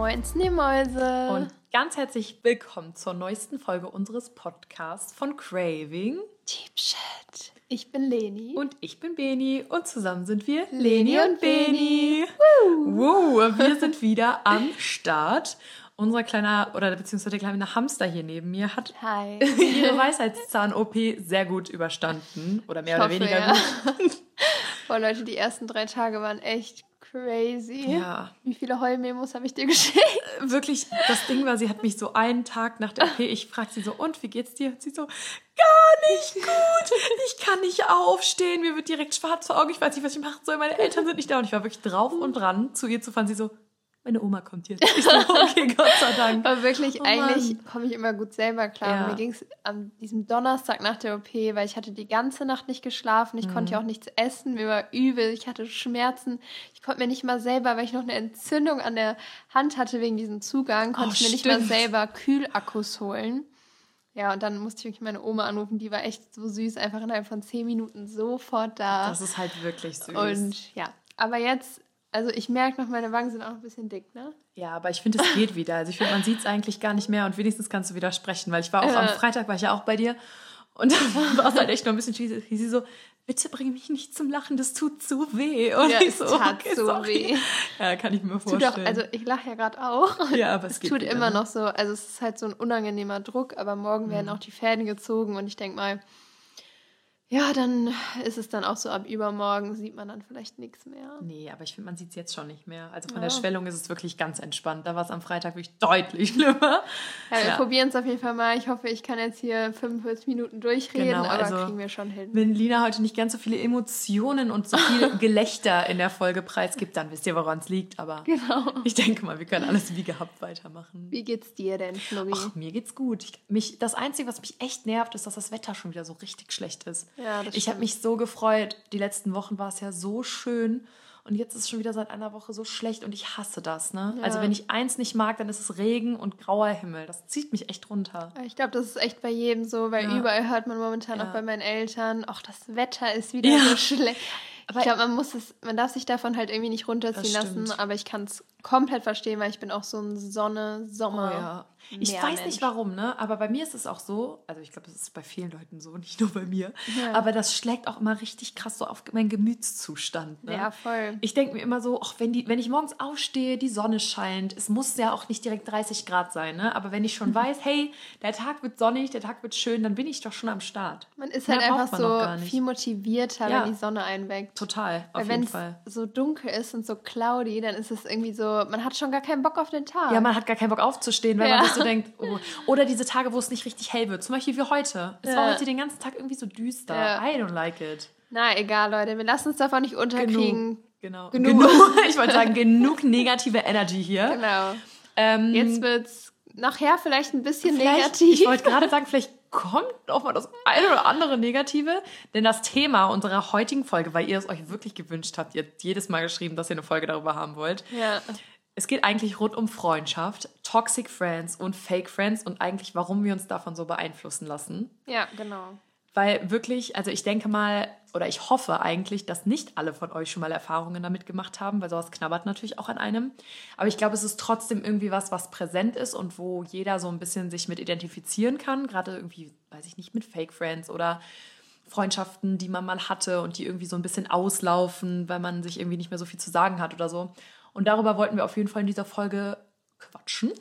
Moin, Schneemäuse. Und ganz herzlich willkommen zur neuesten Folge unseres Podcasts von Craving. Deep Shit. Ich bin Leni. Und ich bin Beni. Und zusammen sind wir Leni und Beni. Woo. Wir sind wieder am Start. Unser kleiner, oder beziehungsweise der kleine Hamster hier neben mir hat Hi. ihre Weisheitszahn-OP sehr gut überstanden. Oder mehr Ich oder hoffe, weniger ja. gut. Boah, Leute, die ersten drei Tage waren echt crazy. Ja. Wie viele Heulmemos habe ich dir geschickt? Wirklich, das Ding war, sie hat mich so einen Tag nach der OP, ich fragte sie so, und wie geht's dir? Und sie so, gar nicht gut. Ich kann nicht aufstehen, mir wird direkt schwarz vor Augen, ich weiß nicht, was ich machen soll, meine Eltern sind nicht da. Und ich war wirklich drauf und dran, zu ihr zu fahren. Sie so, meine Oma kommt jetzt. Ich so, okay, Gott sei Dank. Aber wirklich, Oh eigentlich komme ich immer gut selber klar. Ja. Mir ging es an diesem Donnerstag nach der OP, weil ich hatte die ganze Nacht nicht geschlafen. Ich Mhm. konnte ja auch nichts essen. Mir war übel. Ich hatte Schmerzen. Ich konnte mir nicht mal selber, weil ich noch eine Entzündung an der Hand hatte wegen diesem Zugang, konnte Oh, ich mir nicht mal stimmt. selber Kühlakkus holen. Ja, und dann musste ich wirklich meine Oma anrufen. Die war echt so süß, einfach innerhalb von zehn Minuten sofort da. Das ist halt wirklich süß. und ja, aber jetzt, also ich merke noch, meine Wangen sind auch ein bisschen dick, ne? ja, aber ich finde, es geht wieder. Also ich finde, man sieht es eigentlich gar nicht mehr und wenigstens kannst du widersprechen, weil ich war auch am Ja. Freitag, war ich ja auch bei dir und dann war es halt echt noch ein bisschen schwierig. Sie so, bitte bring mich nicht zum Lachen, das tut so weh. Und Ja, ich es so, tat okay, so sorry. weh. Ja, kann ich mir Tut vorstellen. auch, also ich lache ja gerade auch. ja, aber es, Es geht tut wieder, immer ne? Mhm. noch so, also es ist halt so ein unangenehmer Druck, aber morgen werden auch die Fäden gezogen und ich denke mal, ja, dann ist es dann auch so, ab übermorgen sieht man dann vielleicht nichts mehr. Nee, aber ich finde, man sieht es jetzt schon nicht mehr. Also von Ja. der Schwellung ist es wirklich ganz entspannt. Da war es am Freitag wirklich deutlich schlimmer. Ja, wir Ja. probieren es auf jeden Fall mal. Ich hoffe, ich kann jetzt hier 45 Minuten durchreden, Genau, aber also- kriegen wir schon hin. Wenn Lina heute nicht ganz so viele Emotionen und so viel Gelächter in der Folge preisgibt, dann wisst ihr, woran es liegt. Aber Genau. ich denke mal, wir können alles wie gehabt weitermachen. Wie geht's dir denn, Schnubbi? Ach, mir geht's gut. Ich, mich, das Einzige, was mich echt nervt, ist, dass das Wetter schon wieder so richtig schlecht ist. Ja, ich habe mich so gefreut. Die letzten Wochen war es ja so schön. Und jetzt ist es schon wieder seit einer Woche so schlecht und ich hasse das. Ne? Ja. Also wenn ich eins nicht mag, dann ist es Regen und grauer Himmel. Das zieht mich echt runter. Ich glaube, das ist echt bei jedem so, weil Ja. überall hört man momentan Ja. auch bei meinen Eltern, ach, das Wetter ist wieder so schlecht. Aber- ich glaube, man muss es, man darf sich davon halt irgendwie nicht runterziehen lassen, aber ich kann es komplett verstehen, weil ich bin auch so ein Sonne, Sommer. Oh ja. Ich weiß nicht warum, ne? Aber bei mir ist es auch so, also ich glaube, es ist bei vielen Leuten so, nicht nur bei mir. Ja. Aber das schlägt auch immer richtig krass so auf meinen Gemütszustand. Ne? Ja, voll. Ich denke mir immer so, ach, wenn, die, wenn ich morgens aufstehe, die Sonne scheint, es muss ja auch nicht direkt 30 Grad sein, ne? aber wenn ich schon weiß, hey, der Tag wird sonnig, der Tag wird schön, dann bin ich doch schon am Start. Man ist halt einfach so viel motivierter, Ja. wenn die Sonne einweckt. Total, auf Weil wenn jeden es Fall. so dunkel ist und so cloudy, dann ist es irgendwie so, man hat schon gar keinen Bock auf den Tag. Ja, man hat gar keinen Bock aufzustehen, weil Ja. man sich so denkt, oh. oder diese Tage, wo es nicht richtig hell wird, zum Beispiel wie heute. Es war Ja. heute den ganzen Tag irgendwie so düster. Ja. I don't like it. Na, egal, Leute, wir lassen uns davon nicht unterkriegen. Genau. Genug. Ich wollte sagen, genug negative Energy hier. Genau. Ähm, Jetzt wird's nachher vielleicht ein bisschen vielleicht, negativ. Ich wollte gerade sagen, vielleicht kommt auch mal das eine oder andere Negative. Denn das Thema unserer heutigen Folge, weil ihr es euch wirklich gewünscht habt, ihr habt jedes Mal geschrieben, dass ihr eine Folge darüber haben wollt. ja. Es geht eigentlich rund um Freundschaft, Toxic Friends und Fake Friends und eigentlich, warum wir uns davon so beeinflussen lassen. ja, genau. Weil wirklich, also ich denke mal, oder ich hoffe eigentlich, dass nicht alle von euch schon mal Erfahrungen damit gemacht haben, weil sowas knabbert natürlich auch an einem. Aber ich glaube, es ist trotzdem irgendwie was, was präsent ist und wo jeder so ein bisschen sich mit identifizieren kann. Gerade irgendwie, weiß ich nicht, mit Fake Friends oder Freundschaften, die man mal hatte und die irgendwie so ein bisschen auslaufen, weil man sich irgendwie nicht mehr so viel zu sagen hat oder so. Und darüber wollten wir auf jeden Fall in dieser Folge quatschen.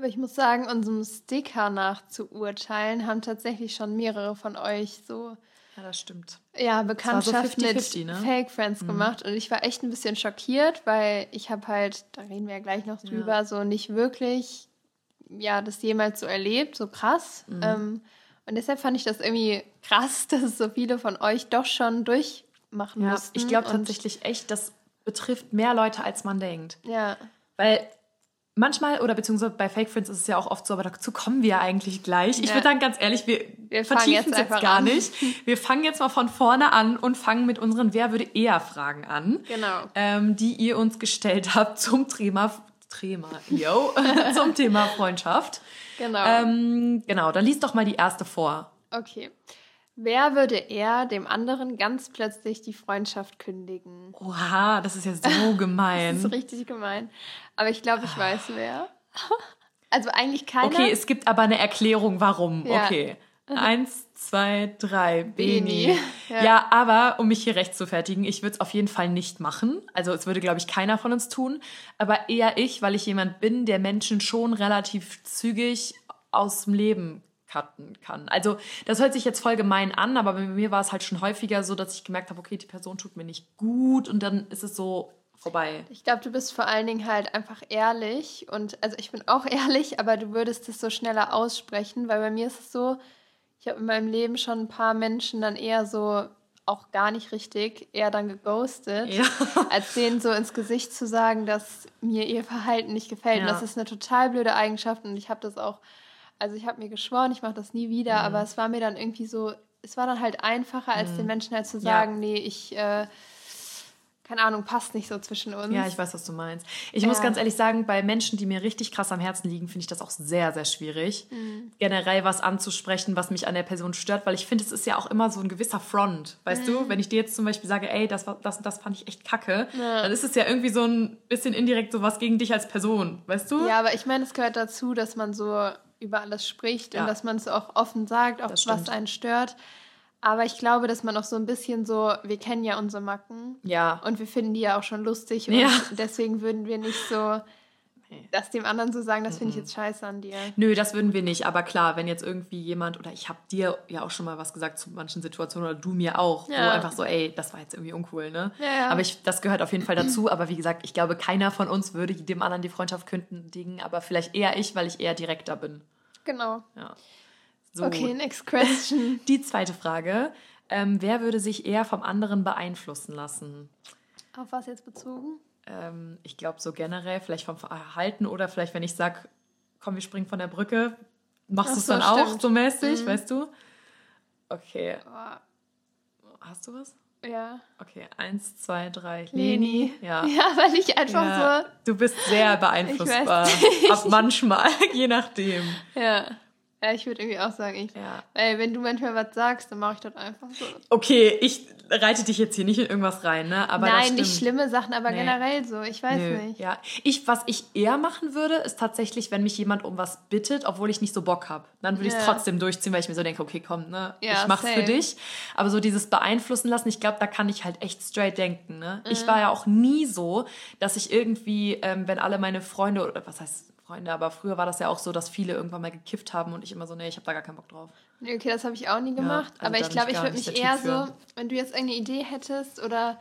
Aber ich muss sagen, unserem Sticker nach zu urteilen, haben tatsächlich schon mehrere von euch so Ja, das stimmt. ja, war so Bekanntschaft mit 50-50, ne? Fake Friends gemacht und ich war echt ein bisschen schockiert, weil ich habe halt, da reden wir ja gleich noch drüber, so nicht wirklich ja, das jemals so erlebt, so krass. Mhm. Ähm, und deshalb fand ich das irgendwie krass, dass so viele von euch doch schon durchmachen Ja, mussten. ich glaube tatsächlich echt, das betrifft mehr Leute, als man denkt. Ja, Weil manchmal, oder beziehungsweise bei Fake Friends ist es ja auch oft so, aber dazu kommen wir ja eigentlich gleich. Ich Ja. würde sagen, ganz ehrlich, wir, Wir vertiefen jetzt es jetzt einfach gar an. nicht. Wir fangen jetzt mal von vorne an und fangen mit unseren Wer würde eher Fragen an, genau. ähm, die ihr uns gestellt habt zum Thema, Thema, yo, zum Thema Freundschaft. Genau. Ähm, genau, dann liest doch mal die erste vor. Okay. Wer würde eher dem anderen ganz plötzlich die Freundschaft kündigen? Oha, das ist ja so gemein. das ist richtig gemein. Aber ich glaube, ich weiß wer. Also eigentlich keiner. Okay, es gibt aber eine Erklärung, warum. Ja. Okay. Eins, zwei, drei. Beni. Beni. Ja. ja. aber um mich hier recht zu fertigen, ich würde es auf jeden Fall nicht machen. Also es würde, glaube ich, keiner von uns tun. Aber eher ich, weil ich jemand bin, der Menschen schon relativ zügig aus dem Leben cutten kann. Also das hört sich jetzt voll gemein an, aber bei mir war es halt schon häufiger so, dass ich gemerkt habe, okay, die Person tut mir nicht gut und dann ist es so vorbei. Ich glaube, du bist vor allen Dingen halt einfach ehrlich und also ich bin auch ehrlich, aber du würdest es so schneller aussprechen, weil bei mir ist es so, ich habe in meinem Leben schon ein paar Menschen dann eher so auch gar nicht richtig, eher dann geghostet, ja. als denen so ins Gesicht zu sagen, dass mir ihr Verhalten nicht gefällt. Ja. Und das ist eine total blöde Eigenschaft und ich habe das auch, also ich habe mir geschworen, ich mache das nie wieder, mhm. aber es war mir dann irgendwie so, es war dann halt einfacher, als mhm. den Menschen halt zu sagen, ja. nee, ich äh, keine Ahnung, passt nicht so zwischen uns. Ja, ich weiß, was du meinst. Ich ja. muss ganz ehrlich sagen, bei Menschen, die mir richtig krass am Herzen liegen, finde ich das auch sehr, sehr schwierig, mhm. generell was anzusprechen, was mich an der Person stört, weil ich finde, es ist ja auch immer so ein gewisser Front. Weißt mhm. du, wenn ich dir jetzt zum Beispiel sage, ey, das, das, das fand ich echt kacke, ja. dann ist es ja irgendwie so ein bisschen indirekt so was gegen dich als Person, weißt du? Ja, aber ich meine, es gehört dazu, dass man so über alles spricht ja. und dass man es auch offen sagt, auch was einen stört. Aber ich glaube, dass man auch so ein bisschen so, wir kennen ja unsere Macken. Ja. Und wir finden die ja auch schon lustig. Und ja. deswegen würden wir nicht so das dem anderen zu sagen, das finde ich jetzt scheiße an dir. Nö, das würden wir nicht. Aber klar, wenn jetzt irgendwie jemand, oder ich habe dir ja auch schon mal was gesagt zu manchen Situationen, oder du mir auch, ja. wo einfach so, ey, das war jetzt irgendwie uncool, ne? Ja, ja. Aber ich, das gehört auf jeden Fall dazu. Aber wie gesagt, ich glaube, keiner von uns würde dem anderen die Freundschaft kündigen, aber vielleicht eher ich, weil ich eher direkter bin. Genau. Ja. So. Okay, next question. Die zweite Frage. Ähm, wer würde sich eher vom anderen beeinflussen lassen? Auf was jetzt bezogen? Ähm, ich glaube so generell, vielleicht vom Verhalten oder vielleicht, wenn ich sage, komm, wir springen von der Brücke, machst du es so, dann stimmt. auch so mäßig, mhm. weißt du? Okay. Hast du was? Ja. Okay, eins, zwei, drei. Leni. Ja. ja, weil ich einfach ja. so. Du bist sehr beeinflussbar. Ab manchmal, je nachdem. Ja. Ja, ich würde irgendwie auch sagen, ich. Ja. Weil wenn du manchmal was sagst, dann mache ich das einfach so. Okay, ich reite dich jetzt hier nicht in irgendwas rein, ne? Aber Nein, nicht schlimme Sachen, aber nee. generell so. Ich weiß Nö. nicht. Ja, ich, was ich eher machen würde, ist tatsächlich, wenn mich jemand um was bittet, obwohl ich nicht so Bock habe. Dann würde ich es ja. trotzdem durchziehen, weil ich mir so denke, okay, komm, ne? Ja, ich mach's same. für dich. Aber so dieses beeinflussen lassen, ich glaube, da kann ich halt echt straight denken, ne? Mhm. Ich war ja auch nie so, dass ich irgendwie, ähm, wenn alle meine Freunde oder was heißt Freunde, aber früher war das ja auch so, dass viele irgendwann mal gekifft haben und ich immer so, nee, ich habe da gar keinen Bock drauf. Okay, das habe ich auch nie gemacht. Ja, also aber ich glaube, ich würde mich eher so, wenn du jetzt irgendeine Idee hättest oder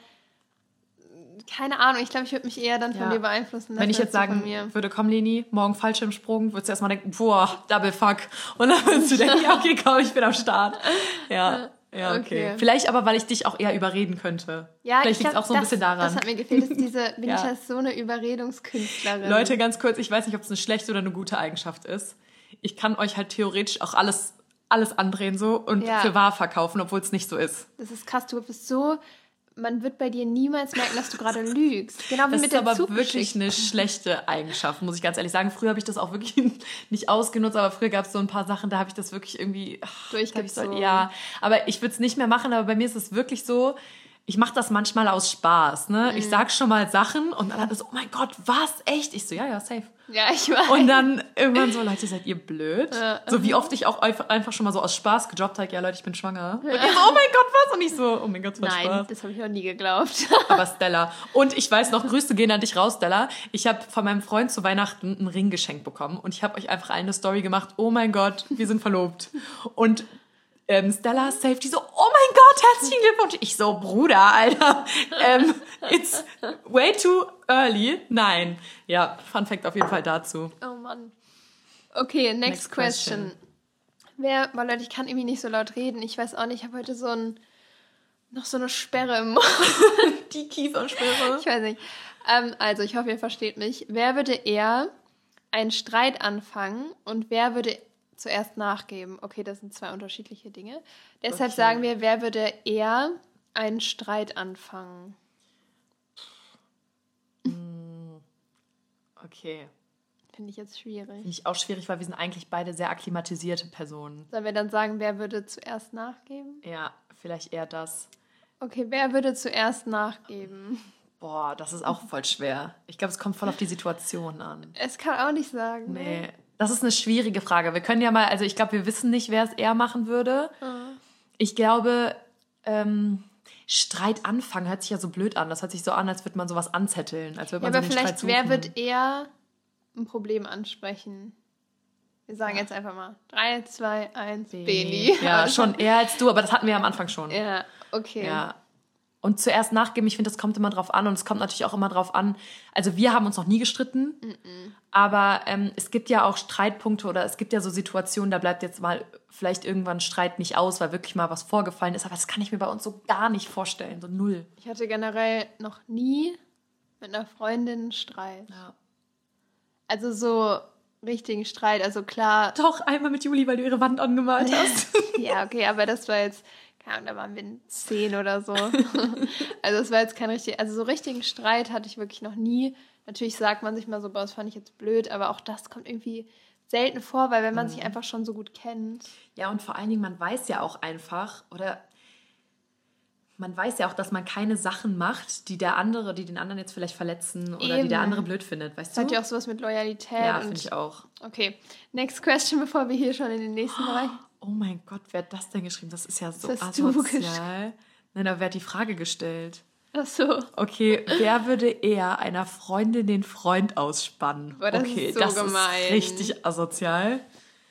keine Ahnung, ich glaube, ich würde mich eher dann von ja. dir beeinflussen. Wenn ich jetzt sagen würde, komm Leni, morgen Fallschirmsprung, würdest du erstmal denken, boah, Double Fuck. Und dann würdest du denken, ja, okay, komm, ich bin am Start. Ja. Ja, okay. okay. Vielleicht aber, weil ich dich auch eher überreden könnte. Ja, Vielleicht liegt es auch so ein das, bisschen daran. Das hat mir gefehlt, dass diese, bin ja. ich als so eine Überredungskünstlerin. Leute, ganz kurz, ich weiß nicht, ob es eine schlechte oder eine gute Eigenschaft ist. Ich kann euch halt theoretisch auch alles, alles andrehen so und ja. für wahr verkaufen, obwohl es nicht so ist. Das ist krass, du bist so man wird bei dir niemals merken, dass du gerade lügst. Genau wie das mit der Das ist aber wirklich eine schlechte Eigenschaft, muss ich ganz ehrlich sagen. Früher habe ich das auch wirklich nicht ausgenutzt, aber früher gab es so ein paar Sachen, da habe ich das wirklich irgendwie durchgezogen. Ja, aber ich würde es nicht mehr machen, aber bei mir ist es wirklich so, ich mache das manchmal aus Spaß. Ne? Mhm. Ich sag schon mal Sachen und dann ist so, oh mein Gott, was? Echt? Ich so, ja, ja, safe. Ja, ich weiß. Und dann irgendwann so, Leute, seid ihr blöd? Ja. So wie oft ich auch einfach schon mal so aus Spaß gejobbt habe, ja Leute, ich bin schwanger. Und ihr so, oh mein Gott, was? Und ich so, oh mein Gott, was Nein, Spaß. das habe ich auch nie geglaubt. Aber Stella. Und ich weiß noch, Grüße gehen an dich raus, Stella. Ich habe von meinem Freund zu Weihnachten einen Ring geschenkt bekommen und ich habe euch einfach eine Story gemacht, oh mein Gott, wir sind verlobt. Und ähm, Stella Safety so, oh mein Gott, herzlichen Glückwunsch. Ich so, Bruder, Alter, ähm, it's way too early. Nein. Ja, Fun Fact auf jeden Fall dazu. Oh Mann. Okay, next, next question. question. Wer, weil Leute, ich kann irgendwie nicht so laut reden. Ich weiß auch nicht, ich habe heute so ein, noch so eine Sperre im Mund. Die Kiefersperre. Ich weiß nicht. Ähm, also, ich hoffe, ihr versteht mich. Wer würde eher einen Streit anfangen und wer würde zuerst nachgeben. Okay, das sind zwei unterschiedliche Dinge. Deshalb okay. sagen wir, wer würde eher einen Streit anfangen? Hm. Okay. finde ich jetzt schwierig. Finde ich auch schwierig, weil wir sind eigentlich beide sehr akklimatisierte Personen. Sollen wir dann sagen, wer würde zuerst nachgeben? Ja, vielleicht eher das. Okay, wer würde zuerst nachgeben? Boah, das ist auch voll schwer. Ich glaube, es kommt voll auf die Situation an. Es kann auch nicht sagen. ne? Nee, das ist eine schwierige Frage. Wir können ja mal, also ich glaube, wir wissen nicht, wer es eher machen würde. Ich glaube, ähm, Streit anfangen hört sich ja so blöd an. Das hört sich so an, als würde man sowas anzetteln. Als würde Ja, man aber so vielleicht, wer wird eher ein Problem ansprechen? Wir sagen jetzt einfach mal 3, 2, 1, Beni. Ja, schon eher als du, aber das hatten wir ja am Anfang schon. Ja, okay. Ja. Und zuerst nachgeben, ich finde, das kommt immer drauf an und es kommt natürlich auch immer drauf an. Also wir haben uns noch nie gestritten, aber ähm, es gibt ja auch Streitpunkte oder es gibt ja so Situationen, da bleibt jetzt mal vielleicht irgendwann Streit nicht aus, weil wirklich mal was vorgefallen ist. Aber das kann ich mir bei uns so gar nicht vorstellen, so null. Ich hatte generell noch nie mit einer Freundin Streit. Ja. Also so richtigen Streit. Also klar, Doch, einmal mit Juli, weil du ihre Wand angemalt hast. ja, okay, aber das war jetzt, keine Ahnung, da waren wir zehn oder so. also es war jetzt kein richtig, also so richtigen Streit hatte ich wirklich noch nie. Natürlich sagt man sich mal so, boah, das fand ich jetzt blöd, aber auch das kommt irgendwie selten vor, weil wenn man sich einfach schon so gut kennt. Ja, und vor allen Dingen, man weiß ja auch einfach, oder man weiß ja auch, dass man keine Sachen macht, die der andere, die den anderen jetzt vielleicht verletzen oder die Eben. der andere blöd findet, weißt Es du? hat ja auch sowas mit Loyalität. ja, finde ich auch. Okay, next question, bevor wir hier schon in den nächsten Bereich. Oh mein Gott, wer hat das denn geschrieben? Das ist ja so Das asozial. Nein, wer hat die Frage gestellt? Ach so. Okay, wer würde eher einer Freundin den Freund ausspannen? Boah, das okay, ist so das gemein. ist richtig asozial.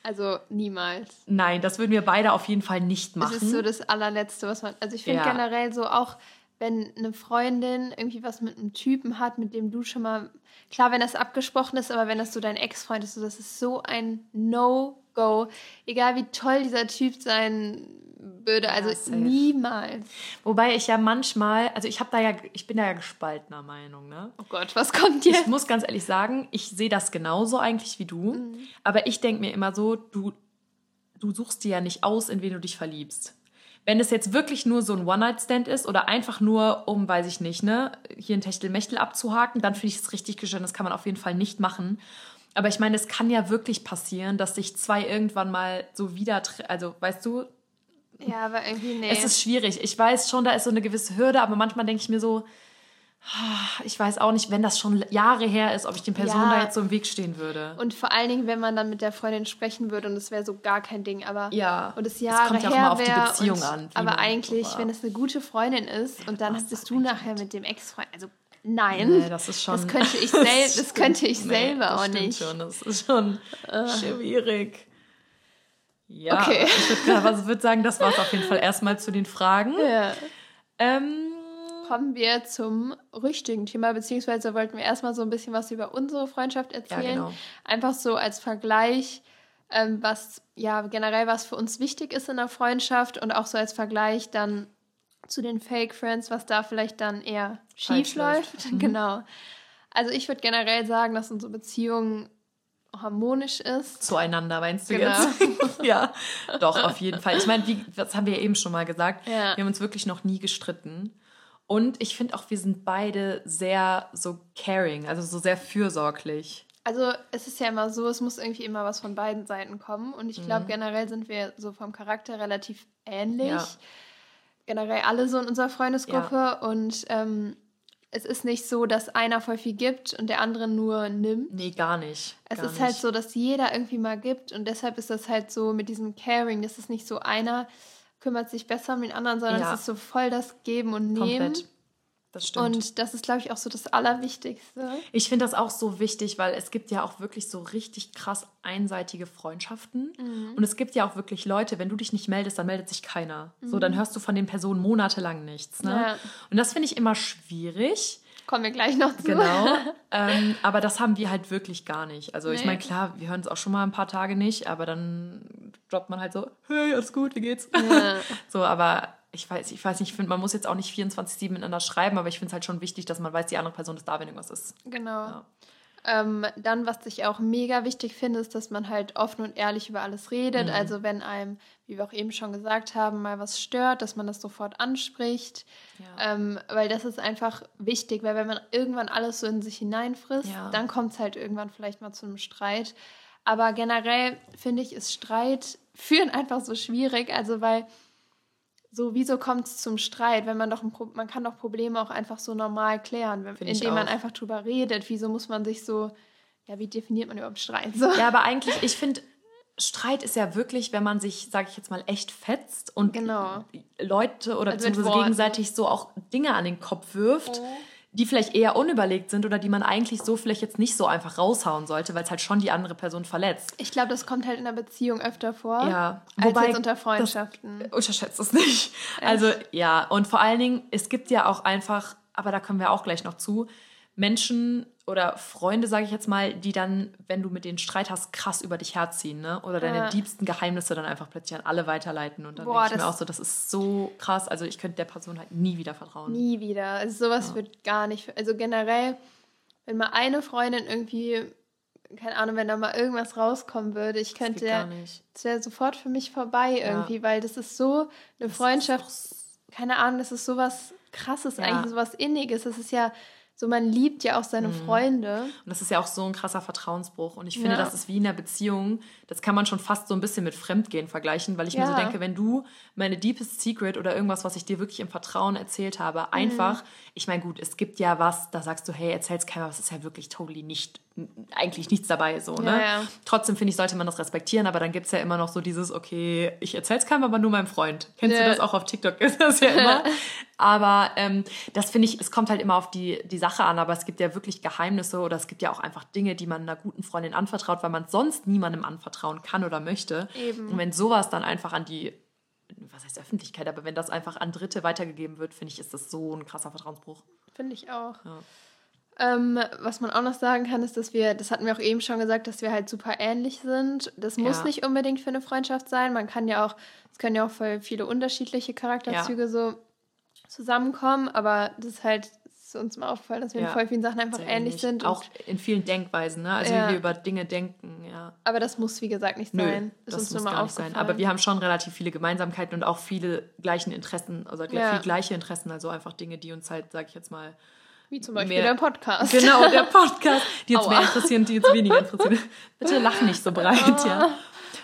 Also niemals. Nein, das würden wir beide auf jeden Fall nicht machen. Das ist so das allerletzte, was man. Also ich finde Ja. generell so auch, wenn eine Freundin irgendwie was mit einem Typen hat, mit dem du schon mal. Klar, wenn das abgesprochen ist, aber wenn das so dein Ex-Freund ist, so, das ist so ein No-Go. Egal wie toll dieser Typ sein würde. Also safe. niemals. Wobei ich ja manchmal, also ich habe da ja, ich bin da ja gespaltener Meinung, ne? Oh Gott, was kommt Ich jetzt? muss ganz ehrlich sagen, ich sehe das genauso eigentlich wie du. Mhm. Aber ich denke mir immer so, du, du suchst dir ja nicht aus, in wen du dich verliebst. Wenn es jetzt wirklich nur so ein One-Night-Stand ist oder einfach nur, um, weiß ich nicht, ne, hier ein Techtelmechtel abzuhaken, dann finde ich es richtig geschehen. Das kann man auf jeden Fall nicht machen. Aber ich meine, es kann ja wirklich passieren, dass sich zwei irgendwann mal so wieder, also weißt du, Ja, aber irgendwie, nee. es ist schwierig. Ich weiß schon, da ist so eine gewisse Hürde, aber manchmal denke ich mir so, ah, ich weiß auch nicht, wenn das schon Jahre her ist, ob ich den Personen Ja. da jetzt so im Weg stehen würde. und vor allen Dingen, wenn man dann mit der Freundin sprechen würde und es wäre so gar kein Ding, aber Ja, und es es Jahre kommt ja auch immer auf die Beziehung und, an, Aber eigentlich, Boah. wenn es eine gute Freundin ist und dann Was bist du nachher mit dem Ex-Freund, also nein, Nee, das ist schon. das könnte ich, sel das könnte ich selber das auch nicht. Schon, das ist schon schwierig. Ja, Okay. ich würde was würd sagen, das war es auf jeden Fall erstmal zu den Fragen. Ja. Ähm, Kommen wir zum richtigen Thema, beziehungsweise wollten wir erstmal so ein bisschen was über unsere Freundschaft erzählen. genau. Einfach so als Vergleich, ähm, was ja generell was für uns wichtig ist in der Freundschaft und auch so als Vergleich dann zu den Fake Friends, was da vielleicht dann eher schief läuft. Mhm. Genau. Also ich würde generell sagen, dass unsere Beziehung harmonisch ist. zueinander, meinst du Genau. jetzt? ja, doch, auf jeden Fall. Ich meine, wie, das haben wir ja eben schon mal gesagt. Ja. Wir haben uns wirklich noch nie gestritten. Und ich finde auch, wir sind beide sehr so caring, also so sehr fürsorglich. Also es ist ja immer so, es muss irgendwie immer was von beiden Seiten kommen. Und ich glaube, generell sind wir so vom Charakter relativ ähnlich. Mhm. Ja. Generell alle so in unserer Freundesgruppe. Und ähm, es ist nicht so, dass einer voll viel gibt und der andere nur nimmt. Nee, gar nicht. Es gar ist nicht. halt so, dass jeder irgendwie mal gibt. Und deshalb ist das halt so mit diesem Caring, das ist nicht so einer kümmert sich besser um den anderen, sondern Ja. es ist so voll das Geben und Nehmen. Komplett. Das stimmt. Und das ist, glaube ich, auch so das Allerwichtigste. Ich finde das auch so wichtig, weil es gibt ja auch wirklich so richtig krass einseitige Freundschaften. Mhm. Und es gibt ja auch wirklich Leute, wenn du dich nicht meldest, dann meldet sich keiner. So, Mhm. dann hörst du von den Personen monatelang nichts. Ne? Ja. Und das finde ich immer schwierig. Kommen wir gleich noch zu. Genau. ähm, aber das haben wir halt wirklich gar nicht. Also ich Nee. meine, klar, wir hören es auch schon mal ein paar Tage nicht, aber dann droppt man halt so, hey, alles gut, wie geht's? Ja. So, aber ich weiß, ich weiß nicht, ich finde, man muss jetzt auch nicht 24-7 miteinander schreiben, aber ich finde es halt schon wichtig, dass man weiß, die andere Person ist da, wenn irgendwas ist. Genau. Ja. Ähm, dann, was ich auch mega wichtig finde, ist, dass man halt offen und ehrlich über alles redet. Mhm. Also wenn einem, wie wir auch eben schon gesagt haben, mal was stört, dass man das sofort anspricht. Ja. Ähm, weil das ist einfach wichtig, weil wenn man irgendwann alles so in sich hineinfrisst, Ja. dann kommt es halt irgendwann vielleicht mal zu einem Streit. Aber generell finde ich, ist Streit führen einfach so schwierig. Also weil so, wieso kommt es zum Streit, wenn man doch ein Pro man kann doch Probleme auch einfach so normal klären, wenn, indem man einfach drüber redet. Wieso muss man sich so, ja, wie definiert man überhaupt Streit? So. Ja, aber eigentlich, ich finde, Streit ist ja wirklich, wenn man sich, sage ich jetzt mal, echt fetzt und Genau. Leute oder Also gegenseitig so auch Dinge an den Kopf wirft, die vielleicht eher unüberlegt sind oder die man eigentlich so vielleicht jetzt nicht so einfach raushauen sollte, weil es halt schon die andere Person verletzt. Ich glaube, das kommt halt in einer Beziehung öfter vor, Ja, als wobei jetzt unter das- Freundschaften. Unterschätzt es nicht. Also ja, und vor allen Dingen, es gibt ja auch einfach, aber da kommen wir auch gleich noch zu, Menschen oder Freunde, sage ich jetzt mal, die dann, wenn du mit denen Streit hast, krass über dich herziehen, ne? Oder deine Ja. diebsten Geheimnisse dann einfach plötzlich an alle weiterleiten. Und dann Boah, denke ich mir das- auch so, das ist so krass. Also ich könnte der Person halt nie wieder vertrauen. Nie wieder. Also sowas wird gar nicht. Also generell, wenn mal eine Freundin irgendwie, keine Ahnung, wenn da mal irgendwas rauskommen würde, ich Das könnte, das wäre sofort für mich vorbei irgendwie, weil das ist so eine Freundschaft, keine Ahnung, das ist sowas krasses Ja. eigentlich, sowas Inniges. Das ist ja so, man liebt ja auch seine Mhm. Freunde. Und das ist ja auch so ein krasser Vertrauensbruch. Und ich finde, Ja. das ist wie in der Beziehung, das kann man schon fast so ein bisschen mit Fremdgehen vergleichen, weil ich mir so Ja. denke, wenn du meine deepest secret oder irgendwas, was ich dir wirklich im Vertrauen erzählt Mhm. habe, einfach, ich meine, gut, es gibt ja was, da sagst du, hey, erzähl's keiner, was ist ja wirklich totally nicht, eigentlich nichts dabei, so, ne? Ja, ja. Trotzdem finde ich, sollte man das respektieren, aber dann gibt es ja immer noch so dieses, okay, ich erzähl's keinem, aber nur meinem Freund. Kennst Ja. du das auch auf TikTok? Ist das ja immer. aber ähm, das finde ich, es kommt halt immer auf die, die Sache an, aber es gibt ja wirklich Geheimnisse oder es gibt ja auch einfach Dinge, die man einer guten Freundin anvertraut, weil man sonst niemandem anvertrauen kann oder möchte. Eben. Und wenn sowas dann einfach an die, was heißt Öffentlichkeit, aber wenn das einfach an Dritte weitergegeben wird, finde ich, ist das so ein krasser Vertrauensbruch. Finde ich auch. Ja. Ähm, was man auch noch sagen kann, ist, dass wir, das hatten wir auch eben schon gesagt, dass wir halt super ähnlich sind. Das muss Ja. nicht unbedingt für eine Freundschaft sein. Man kann ja auch, es können ja auch voll viele unterschiedliche Charakterzüge so zusammenkommen, aber das ist halt ist uns mal aufgefallen, dass wir Ja. in voll vielen Sachen einfach ähnlich ähnlich. sind. Auch in vielen Denkweisen, ne? Also Ja. wie wir über Dinge denken, ja. aber das muss, wie gesagt, nicht Nö, sein. Ist das uns muss nur mal gar nicht sein. Aber wir haben schon relativ viele Gemeinsamkeiten und auch viele gleichen Interessen, also gl- Ja. viel gleiche Interessen, also einfach Dinge, die uns halt, sag ich jetzt mal, Wie zum Beispiel mehr- der Podcast. genau, der Podcast, die uns Aua. mehr interessieren, die uns weniger interessieren. Bitte lach nicht so breit, ja.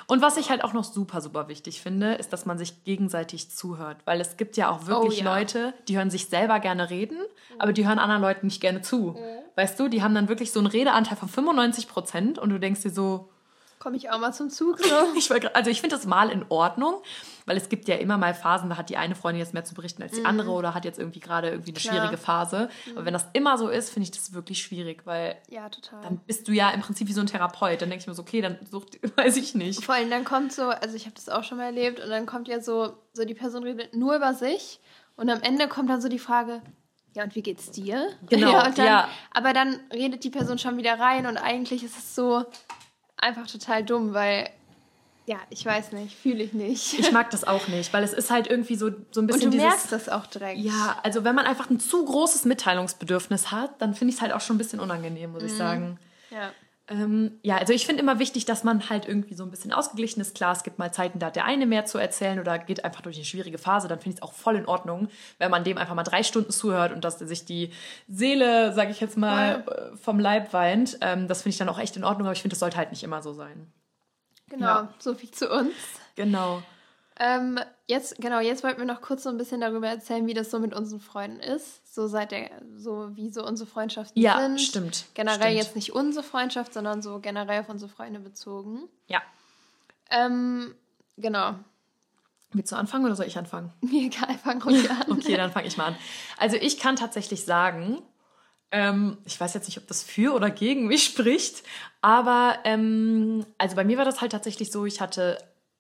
Und was ich halt auch noch super, super wichtig finde, ist, dass man sich gegenseitig zuhört. Weil es gibt ja auch wirklich Oh ja. Leute, die hören sich selber gerne reden, aber die hören anderen Leuten nicht gerne zu. Weißt du, die haben dann wirklich so einen Redeanteil von 95 Prozent und du denkst dir so, Komme ich auch mal zum Zug so. ich war also ich finde das mal in Ordnung, weil es gibt ja immer mal Phasen, da hat die eine Freundin jetzt mehr zu berichten als die andere oder hat jetzt irgendwie gerade irgendwie eine Klar. schwierige Phase. Aber wenn das immer so ist, finde ich das wirklich schwierig, weil ja, total. dann bist du ja im Prinzip wie so ein Therapeut. Dann denke ich mir so, okay, dann such, weiß ich nicht. Vor allem dann kommt so, also ich habe das auch schon mal erlebt und dann kommt ja so, so die Person redet nur über sich und am Ende kommt dann so die Frage, ja und wie geht's dir? Genau, ja, dann, ja. Aber dann redet die Person schon wieder rein und eigentlich ist es so einfach total dumm, weil, ja, ich weiß nicht, fühle ich nicht. Ich mag das auch nicht, weil es ist halt irgendwie so, so ein und bisschen du dieses... merkst das auch direkt. Ja, also wenn man einfach ein zu großes Mitteilungsbedürfnis hat, dann finde ich es halt auch schon ein bisschen unangenehm, muss ich Mhm. sagen. Ja. Ähm, ja, also ich finde immer wichtig, dass man halt irgendwie so ein bisschen ausgeglichen ist. Klar, es gibt mal Zeiten, da hat der eine mehr zu erzählen oder geht einfach durch eine schwierige Phase. Dann finde ich es auch voll in Ordnung, wenn man dem einfach mal drei Stunden zuhört und dass sich die Seele, sage ich jetzt mal, äh, vom Leib weint. Ähm, das finde ich dann auch echt in Ordnung, aber ich finde, das sollte halt nicht immer so sein. Genau, Ja. so viel zu uns. Genau. Ähm, jetzt, genau, jetzt wollten wir noch kurz so ein bisschen darüber erzählen, wie das so mit unseren Freunden ist. So seit der, so wie so unsere Freundschaften Ja, sind. stimmt. Generell stimmt. jetzt nicht unsere Freundschaft, sondern so generell auf unsere Freunde bezogen. Ja. Ähm, genau. Willst du anfangen oder soll ich anfangen? Mir egal, fang ruhig an. Okay, dann fange ich mal an. Also ich kann tatsächlich sagen, ähm, ich weiß jetzt nicht, ob das für oder gegen mich spricht, aber ähm, also bei mir war das halt tatsächlich so, ich hatte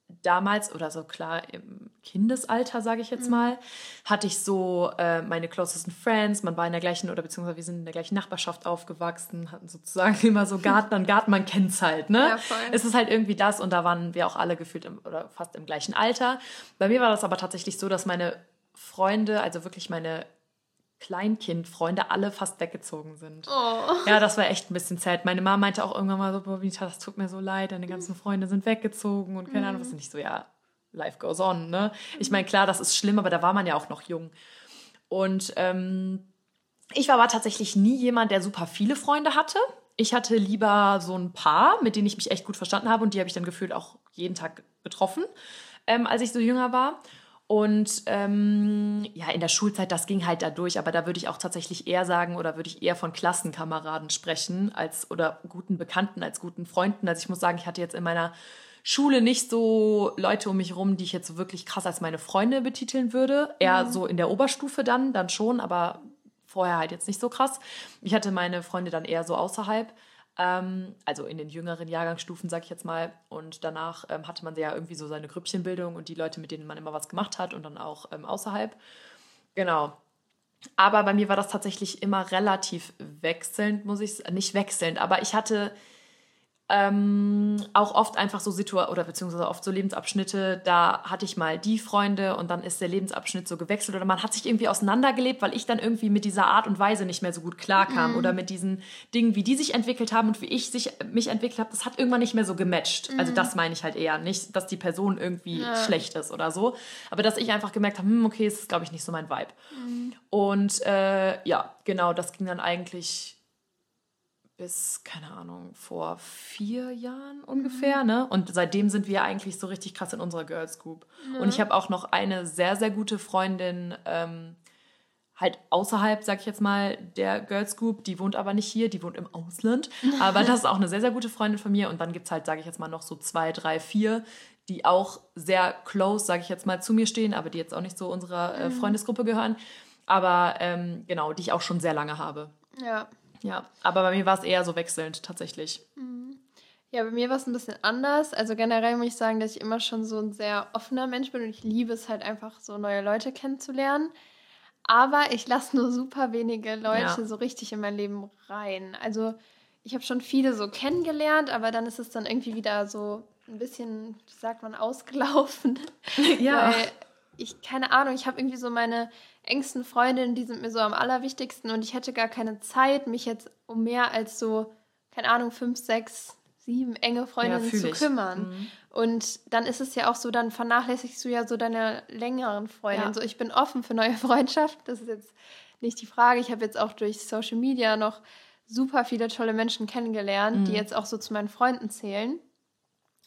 damals oder so klar im Kindesalter, sage ich jetzt mal, hatte ich so äh, meine closesten Friends, man war in der gleichen oder beziehungsweise wir sind in der gleichen Nachbarschaft aufgewachsen, hatten sozusagen immer so Garten an Garten, man kennt's halt, ne? Ja, voll. Es ist halt irgendwie das und da waren wir auch alle gefühlt im, oder fast im gleichen Alter. Bei mir war das aber tatsächlich so, dass meine Freunde, also wirklich meine Kleinkindfreunde alle fast weggezogen sind. Oh. Ja, das war echt ein bisschen sad. Meine Mama meinte auch irgendwann mal so, boah, Vita, das tut mir so leid, deine ganzen Freunde sind weggezogen und keine mhm. Ahnung, was nicht so, ja, life goes on, ne? Ich meine, klar, das ist schlimm, aber da war man ja auch noch jung. Und ähm, ich war aber tatsächlich nie jemand, der super viele Freunde hatte. Ich hatte lieber so ein paar, mit denen ich mich echt gut verstanden habe und die habe ich dann gefühlt auch jeden Tag getroffen, ähm, als ich so jünger war. Und ähm, ja, in der Schulzeit, das ging halt da durch, aber da würde ich auch tatsächlich eher sagen oder würde ich eher von Klassenkameraden sprechen als oder guten Bekannten als guten Freunden. Also ich muss sagen, ich hatte jetzt in meiner Schule nicht so Leute um mich rum, die ich jetzt wirklich krass als meine Freunde betiteln würde. Eher mhm. so in der Oberstufe dann, dann schon, aber vorher halt jetzt nicht so krass. Ich hatte meine Freunde dann eher so außerhalb. Ähm, also in den jüngeren Jahrgangsstufen, sag ich jetzt mal. Und danach ähm, hatte man ja irgendwie so seine Grüppchenbildung und die Leute, mit denen man immer was gemacht hat und dann auch ähm, außerhalb. Genau. Aber bei mir war das tatsächlich immer relativ wechselnd, muss ich nicht wechselnd, aber ich hatte ähm, auch oft einfach so Situationen oder beziehungsweise oft so Lebensabschnitte, da hatte ich mal die Freunde und dann ist der Lebensabschnitt so gewechselt oder man hat sich irgendwie auseinandergelebt, weil ich dann irgendwie mit dieser Art und Weise nicht mehr so gut klarkam mhm. oder mit diesen Dingen, wie die sich entwickelt haben und wie ich sich, mich entwickelt habe, das hat irgendwann nicht mehr so gematcht. Also mhm. Also das meine ich halt eher. Nicht, dass die Person irgendwie ja. schlecht ist oder so, aber dass ich einfach gemerkt habe, hm, okay, es ist glaube ich nicht so mein Vibe. Mhm. Und äh, ja, genau, das ging dann eigentlich bis, keine Ahnung, vor vier Jahren ungefähr, mhm. ne? Und seitdem sind wir eigentlich so richtig krass in unserer Girls Group. Mhm. Und ich habe auch noch eine sehr, sehr gute Freundin, ähm, halt außerhalb, sag ich jetzt mal, der Girls Group. Die wohnt aber nicht hier, die wohnt im Ausland. Aber das ist auch eine sehr, sehr gute Freundin von mir. Und dann gibt es halt, sage ich jetzt mal, noch so zwei, drei, vier, die auch sehr close, sage ich jetzt mal, zu mir stehen, aber die jetzt auch nicht so unserer äh, mhm. Freundesgruppe gehören. Aber ähm, genau, die ich auch schon sehr lange habe. Ja. Ja, aber bei mir war es eher so wechselnd tatsächlich. Mhm. Ja, bei mir war es ein bisschen anders. Also generell muss ich sagen, dass ich immer schon so ein sehr offener Mensch bin und ich liebe es halt einfach, so neue Leute kennenzulernen. Aber ich lasse nur super wenige Leute ja. so richtig in mein Leben rein. Also ich habe schon viele so kennengelernt, aber dann ist es dann irgendwie wieder so ein bisschen, wie sagt man, ausgelaufen. Ja. Weil ich, keine Ahnung, ich habe irgendwie so meine engsten Freundinnen, die sind mir so am allerwichtigsten und ich hätte gar keine Zeit, mich jetzt um mehr als so, keine Ahnung, fünf, sechs, sieben enge Freundinnen ja, zu kümmern. Mhm. Und dann ist es ja auch so, dann vernachlässigst du ja so deine längeren Freundinnen. Ja. So, ich bin offen für neue Freundschaften, das ist jetzt nicht die Frage. Ich habe jetzt auch durch Social Media noch super viele tolle Menschen kennengelernt, mhm. die jetzt auch so zu meinen Freunden zählen.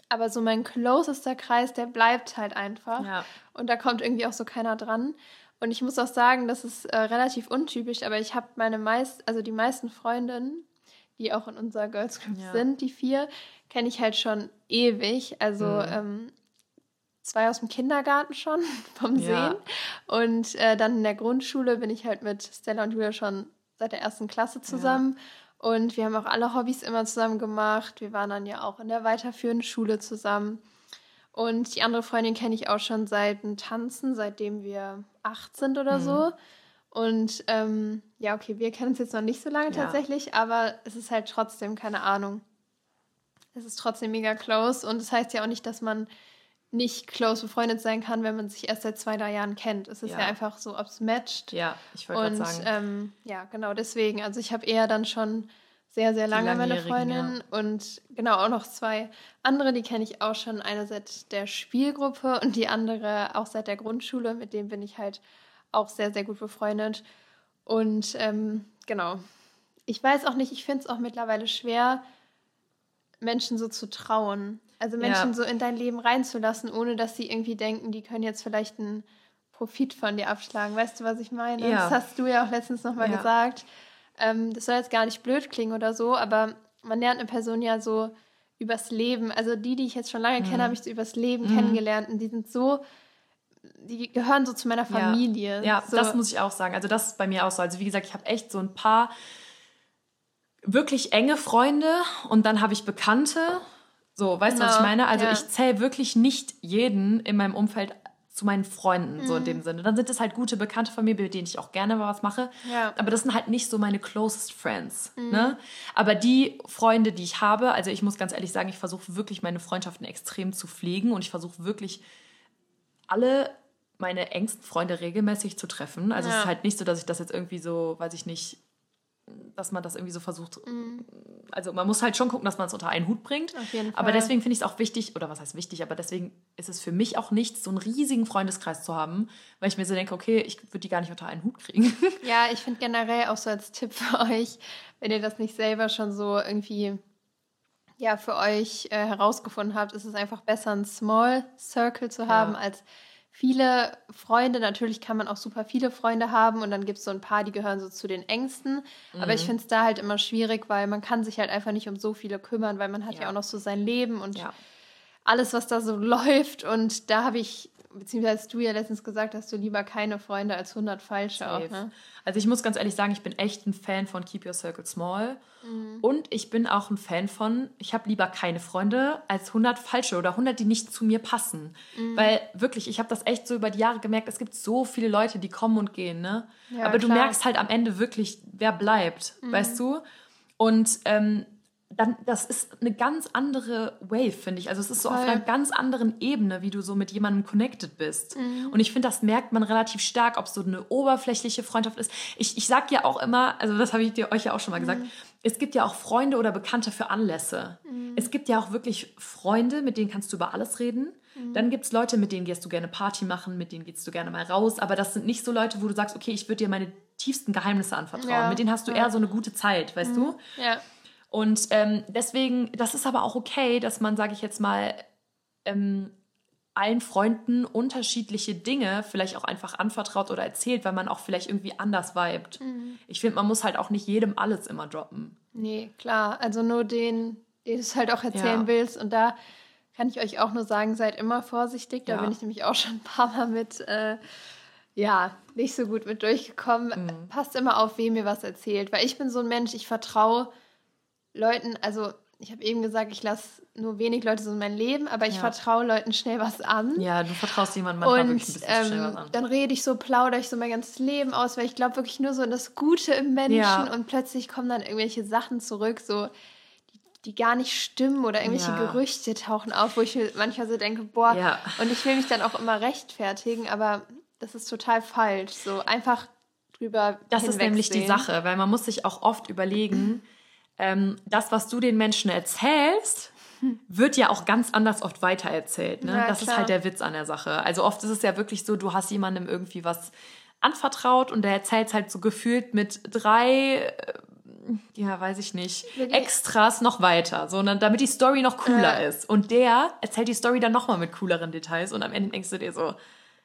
Aber so mein closester Kreis, der bleibt halt einfach. Ja. Und da kommt irgendwie auch so keiner dran. Und ich muss auch sagen, das ist äh, relativ untypisch, aber ich habe meine meist, also die meisten Freundinnen, die auch in unserer Girls Group ja. sind, die vier, kenne ich halt schon ewig. Also mhm. ähm, zwei aus dem Kindergarten schon vom ja. Sehen. Und äh, dann in der Grundschule bin ich halt mit Stella und Julia schon seit der ersten Klasse zusammen. Ja. Und wir haben auch alle Hobbys immer zusammen gemacht. Wir waren dann ja auch in der weiterführenden Schule zusammen. Und die andere Freundin kenne ich auch schon seit dem Tanzen, seitdem wir acht sind oder mhm. so. Und ähm, ja, okay, wir kennen uns jetzt noch nicht so lange ja. tatsächlich, aber es ist halt trotzdem, keine Ahnung. Es ist trotzdem mega close und es das heißt ja auch nicht, dass man nicht close befreundet sein kann, wenn man sich erst seit zwei, drei Jahren kennt. Es ist ja, ja einfach so, ob es matcht. Ja, ich wollte gerade sagen. Ähm, ja, genau deswegen. Also ich habe eher dann schon sehr, sehr lange meine Freundin. Ja. Und genau auch noch zwei andere, die kenne ich auch schon. Eine seit der Spielgruppe und die andere auch seit der Grundschule. Mit dem bin ich halt auch sehr, sehr gut befreundet. Und ähm, genau. Ich weiß auch nicht, ich finde es auch mittlerweile schwer, Menschen so zu trauen. Also Menschen ja. so in dein Leben reinzulassen, ohne dass sie irgendwie denken, die können jetzt vielleicht einen Profit von dir abschlagen. Weißt du, was ich meine? Ja. Das hast du ja auch letztens nochmal ja. gesagt. Ähm, das soll jetzt gar nicht blöd klingen oder so, aber man lernt eine Person ja so übers Leben. Also die, die ich jetzt schon lange mhm. kenne, habe ich so übers Leben mhm. kennengelernt und die sind so, die gehören so zu meiner Familie. Ja, ja so. das muss ich auch sagen. Also das ist bei mir auch so. Also wie gesagt, ich habe echt so ein paar wirklich enge Freunde und dann habe ich Bekannte. So, weißt du, was ich genau, meine? Also ja. ich zähle wirklich nicht jeden in meinem Umfeld zu meinen Freunden, so in dem mhm. Sinne. Dann sind es halt gute Bekannte von mir, mit denen ich auch gerne mal was mache. Ja. Aber das sind halt nicht so meine closest friends. Mhm. Ne? Aber die Freunde, die ich habe, also ich muss ganz ehrlich sagen, ich versuche wirklich meine Freundschaften extrem zu pflegen und ich versuche wirklich alle meine engsten Freunde regelmäßig zu treffen. Also Ja. es ist halt nicht so, dass ich das jetzt irgendwie so, weiß ich nicht, dass man das irgendwie so versucht. Also man muss halt schon gucken, dass man es unter einen Hut bringt. Mhm. Aber deswegen finde ich es auch wichtig, oder was heißt wichtig, aber deswegen ist es für mich auch nicht, so einen riesigen Freundeskreis zu haben, weil ich mir so denke, okay, ich würde die gar nicht unter einen Hut kriegen. Ja, ich finde generell auch so als Tipp für euch, wenn ihr das nicht selber schon so irgendwie ja für euch äh, herausgefunden habt, ist es einfach besser, einen Small Circle zu haben als viele Freunde. Natürlich kann man auch super viele Freunde haben und dann gibt es so ein paar, die gehören so zu den engsten. Aber Mhm. ich finde es da halt immer schwierig, weil man kann sich halt einfach nicht um so viele kümmern, weil man hat ja, Ja. auch noch so sein Leben und Ja. alles, was da so läuft. Und da habe ich, beziehungsweise hast du ja letztens gesagt, dass du lieber keine Freunde als 100 falsche auch, ne? Also ich muss ganz ehrlich sagen, ich bin echt ein Fan von Keep Your Circle Small. Mhm. Und ich bin auch ein Fan von, ich habe lieber keine Freunde als 100 falsche oder 100, die nicht zu mir passen. Mhm. Weil wirklich, ich habe das echt so über die Jahre gemerkt, es gibt so viele Leute, die kommen und gehen. Ne? Ja, Aber du klar. Mhm. merkst halt am Ende wirklich, wer bleibt, weißt du? Und ähm, dann, das ist eine ganz andere Wave, finde ich. Also es ist so auf einer ganz anderen Ebene, wie du so mit jemandem connected bist. Mhm. Und ich finde, das merkt man relativ stark, ob so eine oberflächliche Freundschaft ist. Ich, ich sag ja auch immer, also das habe ich dir euch ja auch schon mal gesagt, es gibt ja auch Freunde oder Bekannte für Anlässe. Es gibt ja auch wirklich Freunde, mit denen kannst du über alles reden. Dann gibt es Leute, mit denen gehst du gerne Party machen, mit denen gehst du gerne mal raus. Aber das sind nicht so Leute, wo du sagst, okay, ich würde dir meine tiefsten Geheimnisse anvertrauen. Ja, Mit denen hast du ja. eher so eine gute Zeit, weißt du? Ja. Und ähm, deswegen, das ist aber auch okay, dass man, sage ich jetzt mal, ähm, allen Freunden unterschiedliche Dinge vielleicht auch einfach anvertraut oder erzählt, weil man auch vielleicht irgendwie anders vibet. Ich finde, man muss halt auch nicht jedem alles immer droppen. Nee, klar. Also nur den, den du es halt auch erzählen Ja. willst. Und da kann ich euch auch nur sagen, seid immer vorsichtig. Da Ja. bin ich nämlich auch schon ein paar Mal mit, äh, ja, nicht so gut mit durchgekommen. Mhm. Passt immer auf, wem ihr was erzählt. Weil ich bin so ein Mensch, ich vertraue Leuten, also ich habe eben gesagt, ich lasse nur wenig Leute so in mein Leben, aber ich Ja. vertraue Leuten schnell was an. Ja, du vertraust jemandem manchmal Und wirklich ein bisschen schnell was ähm, an. dann rede ich so, plaudere ich so mein ganzes Leben aus, weil ich glaube wirklich nur so in das Gute im Menschen Ja. und plötzlich kommen dann irgendwelche Sachen zurück, so die, die gar nicht stimmen oder irgendwelche Ja. Gerüchte tauchen auf, wo ich mir manchmal so denke, boah, Ja. und ich will mich dann auch immer rechtfertigen, aber das ist total falsch. So einfach drüber. Das ist nämlich die. Sache, weil man muss sich auch oft überlegen, ähm, das, was du den Menschen erzählst, wird ja auch ganz anders oft weitererzählt. Ne? Ja, das ist klar. halt der Witz an der Sache. Also oft ist es ja wirklich so, du hast jemandem irgendwie was anvertraut und der erzählt halt so gefühlt mit drei, äh, ja, weiß ich nicht? Extras noch weiter, so, ne, damit die Story noch cooler Ja. ist. Und der erzählt die Story dann nochmal mit cooleren Details und am Ende denkst du dir so,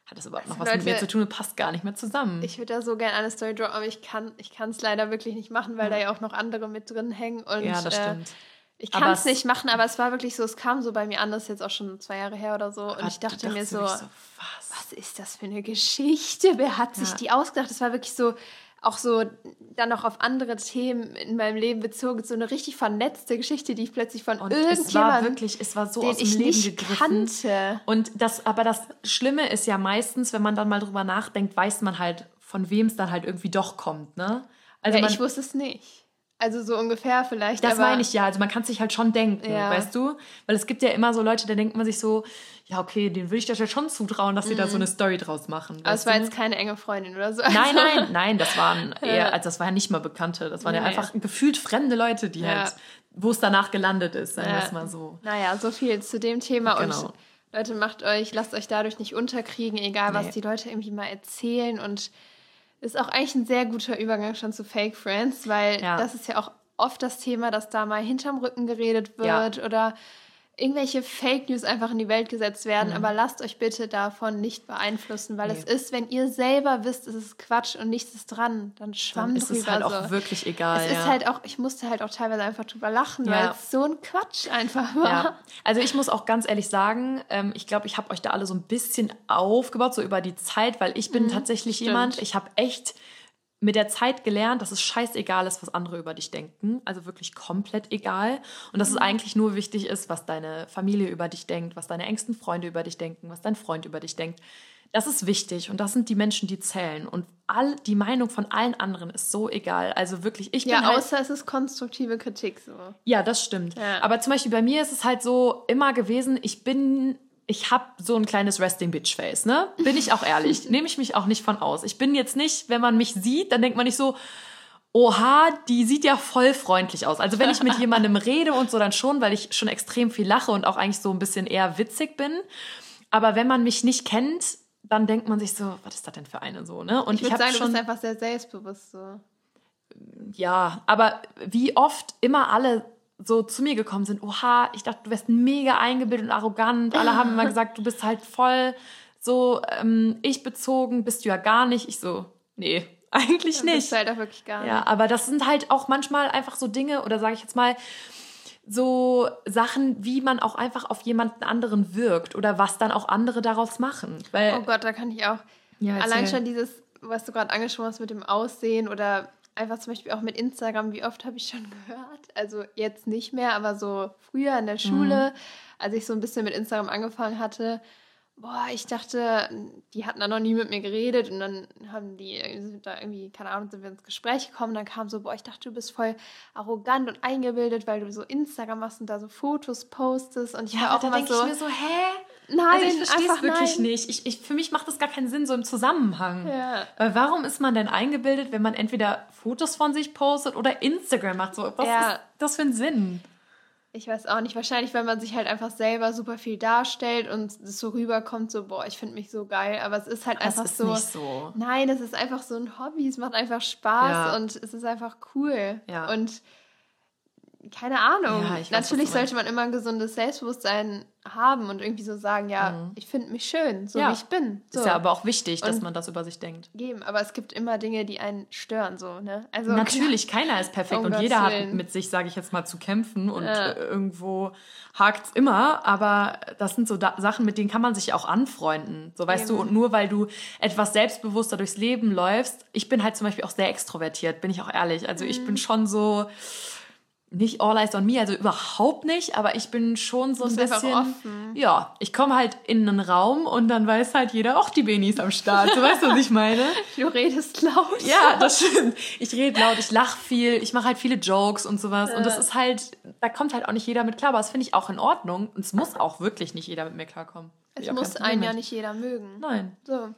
hat das überhaupt noch was mit mir Leute, zu tun und passt gar nicht mehr zusammen. Ich würde da so gerne eine Story droppen, aber ich kann ich es leider wirklich nicht machen, weil da ja auch noch andere mit drin hängen. Und, ja, das äh, stimmt. Ich kann es nicht machen, aber es war wirklich so, es kam so bei mir an, das ist jetzt auch schon zwei Jahre her oder so. Und ich dachte mir so, wirklich was? was ist das für eine Geschichte? Wer hat sich Ja. die ausgedacht? Das war wirklich so, auch so dann noch auf andere Themen in meinem Leben bezogen, so eine richtig vernetzte Geschichte, die ich plötzlich von Und es war irgendjemandem, wirklich, es war so den aus dem ich Leben nicht gegriffen. kannte. Und das, aber das Schlimme ist ja meistens, wenn man dann mal drüber nachdenkt, weiß man halt, von wem es dann halt irgendwie doch kommt, ne? Also ja, man, ich wusste es nicht. Also so ungefähr vielleicht. das meine ich ja, also man kann sich halt schon denken, Ja. weißt du? Weil es gibt ja immer so Leute, da denkt man sich so, ja, okay, denen würde ich das ja schon zutrauen, dass sie da so eine Story draus machen. Mhm. Aber es war jetzt keine enge Freundin oder so. Nein, Also- nein, nein, das waren Ja. eher, also das waren ja nicht mal Bekannte, das waren ja Nee. einfach gefühlt fremde Leute, die Ja. halt, wo es danach gelandet ist, sagen wir Ja. es mal so. Naja, so viel zu dem Thema. Genau. Und Leute, macht euch, lasst euch dadurch nicht unterkriegen, egal Nee. was die Leute irgendwie mal erzählen. Und ist auch eigentlich ein sehr guter Übergang schon zu Fake Friends, weil Ja. das ist ja auch oft das Thema, dass da mal hinterm Rücken geredet wird oder irgendwelche Fake News einfach in die Welt gesetzt werden. Aber lasst euch bitte davon nicht beeinflussen, weil Mhm. Nee. es ist, wenn ihr selber wisst, es ist Quatsch und nichts ist dran, dann schwamm Dann ist drüber. es halt so. auch wirklich egal. Es ja. ist halt auch, ich musste halt auch teilweise einfach drüber lachen, Ja. weil es so ein Quatsch einfach war. Ja, also ich muss auch ganz ehrlich sagen, ähm, ich glaube, ich habe euch da alle so ein bisschen aufgebaut, so über die Zeit, weil ich bin tatsächlich stimmt. jemand, ich habe echt mit der Zeit gelernt, dass es scheißegal ist, was andere über dich denken. Also wirklich komplett egal. Und dass es eigentlich nur wichtig ist, was deine Familie über dich denkt, was deine engsten Freunde über dich denken, was dein Freund über dich denkt. Das ist wichtig und das sind die Menschen, die zählen. Und all, die Meinung von allen anderen ist so egal. Also wirklich, ich bin Ja, halt, außer es ist konstruktive Kritik so. ja, das stimmt. Ja. Aber zum Beispiel bei mir ist es halt so immer gewesen, ich bin ich habe so ein kleines Resting Bitch Face, ne? Bin ich auch ehrlich. Nehme ich mich auch nicht von aus. Ich bin jetzt nicht, wenn man mich sieht, dann denkt man nicht so, oha, die sieht ja voll freundlich aus. Also wenn ich mit jemandem rede und so, dann schon, weil ich schon extrem viel lache und auch eigentlich so ein bisschen eher witzig bin. Aber wenn man mich nicht kennt, dann denkt man sich so, was ist das denn für eine so, ne? Und ich würde sagen, schon, du bist einfach sehr selbstbewusst so. Ja, aber wie oft immer alle so zu mir gekommen sind, oha, ich dachte, du wärst mega eingebildet und arrogant. Alle haben immer gesagt, du bist halt voll so ähm, ich bezogen, bist du ja gar nicht. Ich so, nee, eigentlich ja, nicht. Bist halt auch wirklich gar nicht. Ja, aber das sind halt auch manchmal einfach so Dinge oder sage ich jetzt mal so Sachen, wie man auch einfach auf jemanden anderen wirkt oder was dann auch andere daraus machen. Weil, oh Gott, da kann ich auch ja, allein schon dieses, was du gerade angesprochen hast mit dem Aussehen oder einfach zum Beispiel auch mit Instagram, wie oft habe ich schon gehört? Also jetzt nicht mehr, aber so früher in der Schule, mhm. als ich so ein bisschen mit Instagram angefangen hatte, boah, ich dachte, die hatten da noch nie mit mir geredet und dann haben die da irgendwie, keine Ahnung, sind wir ins Gespräch gekommen, dann kam so, boah, ich dachte, du bist voll arrogant und eingebildet, weil du so Instagram machst und da so Fotos postest und ich ja, war auch da denke so, ich mir so, hä? Nein, also ich verstehe es wirklich nein. nicht. Ich, ich, für mich macht das gar keinen Sinn, so im Zusammenhang. Ja. Weil warum ist man denn eingebildet, wenn man entweder Fotos von sich postet oder Instagram macht? So, was ja. ist das für ein Sinn? Ich weiß auch nicht. Wahrscheinlich, wenn man sich halt einfach selber super viel darstellt und es so rüberkommt, so, boah, ich finde mich so geil. Aber es ist halt das einfach ist so, nicht so. Nein, es ist einfach so ein Hobby. Es macht einfach Spaß ja. und es ist einfach cool. Ja. Und keine Ahnung. Ja, weiß, Natürlich sollte man immer ein gesundes Selbstbewusstsein haben und irgendwie so sagen, ja, mhm. ich finde mich schön, so ja. wie ich bin. So. Ist ja aber auch wichtig, dass und man das über sich denkt. Geben, aber es gibt immer Dinge, die einen stören, so, ne? Also Natürlich, keiner ist perfekt um und jeder hat mit sich, sage ich jetzt mal, zu kämpfen und ja. Äh, irgendwo hakt's immer, aber das sind so da Sachen, mit denen kann man sich auch anfreunden. So weißt Eben. du, und nur weil du etwas selbstbewusster durchs Leben läufst, ich bin halt zum Beispiel auch sehr extrovertiert, bin ich auch ehrlich. Also mhm. ich bin schon so nicht all eyes on me, also überhaupt nicht, aber ich bin schon so ein bisschen. Offen. Ja, ich komme halt in einen Raum und dann weiß halt jeder, auch die Beni ist am Start. Du weißt, was ich meine? Du redest laut. Ja, das stimmt. Ich rede laut, ich lache viel, ich mache halt viele Jokes und sowas. Und das ist halt, da kommt halt auch nicht jeder mit klar, aber das finde ich auch in Ordnung. Und es muss auch wirklich nicht jeder mit mir klarkommen. Es muss einen ja nicht jeder mögen. Nein. So.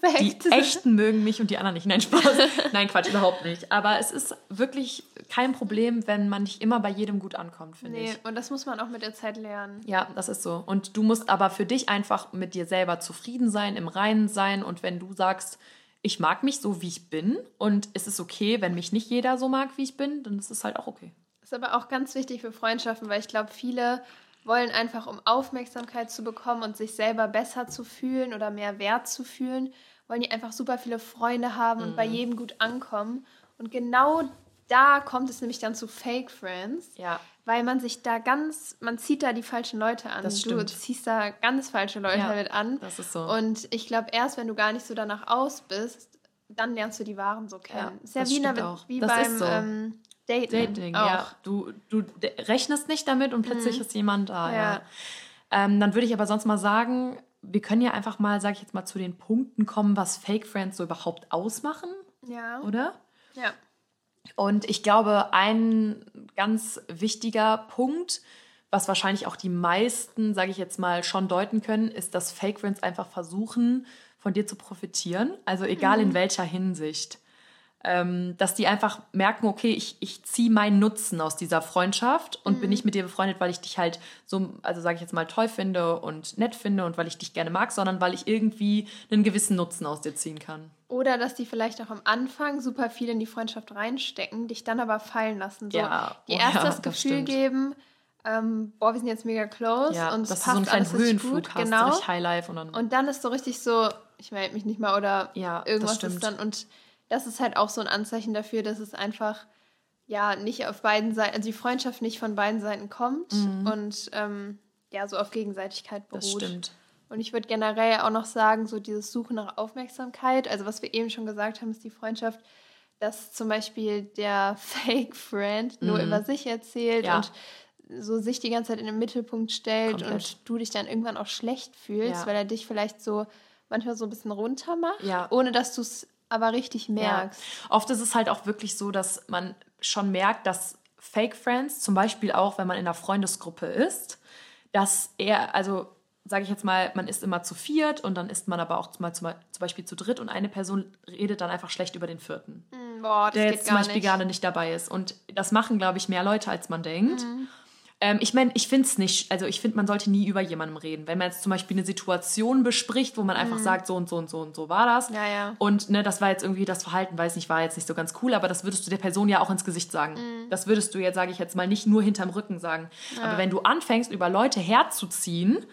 Perfekt. Die Echten mögen mich und die anderen nicht. Nein, Spaß. Nein, Quatsch, überhaupt nicht. Aber es ist wirklich kein Problem, wenn man nicht immer bei jedem gut ankommt, finde nee, ich. und das muss man auch mit der Zeit lernen. Ja, das ist so. Und du musst aber für dich einfach mit dir selber zufrieden sein, im Reinen sein. Und wenn du sagst, ich mag mich so, wie ich bin und es ist okay, wenn mich nicht jeder so mag, wie ich bin, dann ist es halt auch okay. Ist aber auch ganz wichtig für Freundschaften, weil ich glaube, viele wollen einfach, um Aufmerksamkeit zu bekommen und sich selber besser zu fühlen oder mehr Wert zu fühlen, wollen die einfach super viele Freunde haben mhm. und bei mhm. jedem gut ankommen. Und genau da kommt es nämlich dann zu Fake Friends. Ja. Weil man sich da ganz, man zieht da die falschen Leute an. Das stimmt. Du ziehst da ganz falsche Leute ja, mit an. Das ist so. Und ich glaube, erst wenn du gar nicht so danach aus bist, dann lernst du die Wahren so kennen. Ja, ist ja wie, eine, wie beim so. ähm, Dating. Dating auch. ja. Du, du rechnest nicht damit und plötzlich mhm. ist jemand da. Ja. ja. Ähm, dann würde ich aber sonst mal sagen, wir können ja einfach mal, sage ich jetzt mal, zu den Punkten kommen, was Fake Friends so überhaupt ausmachen. Ja. Oder? Ja. Und ich glaube, ein ganz wichtiger Punkt, was wahrscheinlich auch die meisten, sage ich jetzt mal, schon deuten können, ist, dass Fake Friends einfach versuchen, von dir zu profitieren. Also egal mhm. in welcher Hinsicht dass die einfach merken, okay, ich, ich ziehe meinen Nutzen aus dieser Freundschaft und mhm. bin nicht mit dir befreundet, weil ich dich halt so, also sage ich jetzt mal, toll finde und nett finde und weil ich dich gerne mag, sondern weil ich irgendwie einen gewissen Nutzen aus dir ziehen kann. Oder dass die vielleicht auch am Anfang super viel in die Freundschaft reinstecken, dich dann aber fallen lassen. So, ja, die oh, erst ja, das Gefühl stimmt. geben, ähm, boah, wir sind jetzt mega close ja, und es passt so einen kleinen Höhenflug gut, hast, genau. Highlife und dann und dann ist so richtig so, ich melde mich nicht mal oder ja, irgendwas ist dann und das ist halt auch so ein Anzeichen dafür, dass es einfach ja nicht auf beiden Seiten, also die Freundschaft nicht von beiden Seiten kommt mhm. und ähm, ja, so auf Gegenseitigkeit beruht. Das stimmt. Und ich würde generell auch noch sagen, so dieses Suchen nach Aufmerksamkeit, also was wir eben schon gesagt haben, ist die Freundschaft, dass zum Beispiel der Fake Friend nur mhm. über sich erzählt ja. und so sich die ganze Zeit in den Mittelpunkt stellt Komplett. und du dich dann irgendwann auch schlecht fühlst, ja. weil er dich vielleicht so manchmal so ein bisschen runter macht, ja. ohne dass du es aber richtig merkst. Ja. Oft ist es halt auch wirklich so, dass man schon merkt, dass Fake Friends, zum Beispiel auch, wenn man in einer Freundesgruppe ist, dass er, also sage ich jetzt mal, man ist immer zu viert und dann ist man aber auch mal zum, zum Beispiel zu dritt und eine Person redet dann einfach schlecht über den vierten. Mm, Boah, das der jetzt zum Beispiel nicht. gerade nicht dabei ist. Und das machen, glaube ich, mehr Leute, als man denkt. Mhm. Ähm, ich meine, ich finde es nicht, also ich finde, man sollte nie über jemandem reden. Wenn man jetzt zum Beispiel eine Situation bespricht, wo man einfach sagt, so und so und so und so war das. Mhm. Ja, ja. Und ne, das war jetzt irgendwie das Verhalten, weiß nicht, war jetzt nicht so ganz cool, aber das würdest du der Person ja auch ins Gesicht sagen. Mhm. Das würdest du jetzt, sage ich jetzt mal, nicht nur hinterm Rücken sagen. Aber wenn du anfängst, über Leute herzuziehen,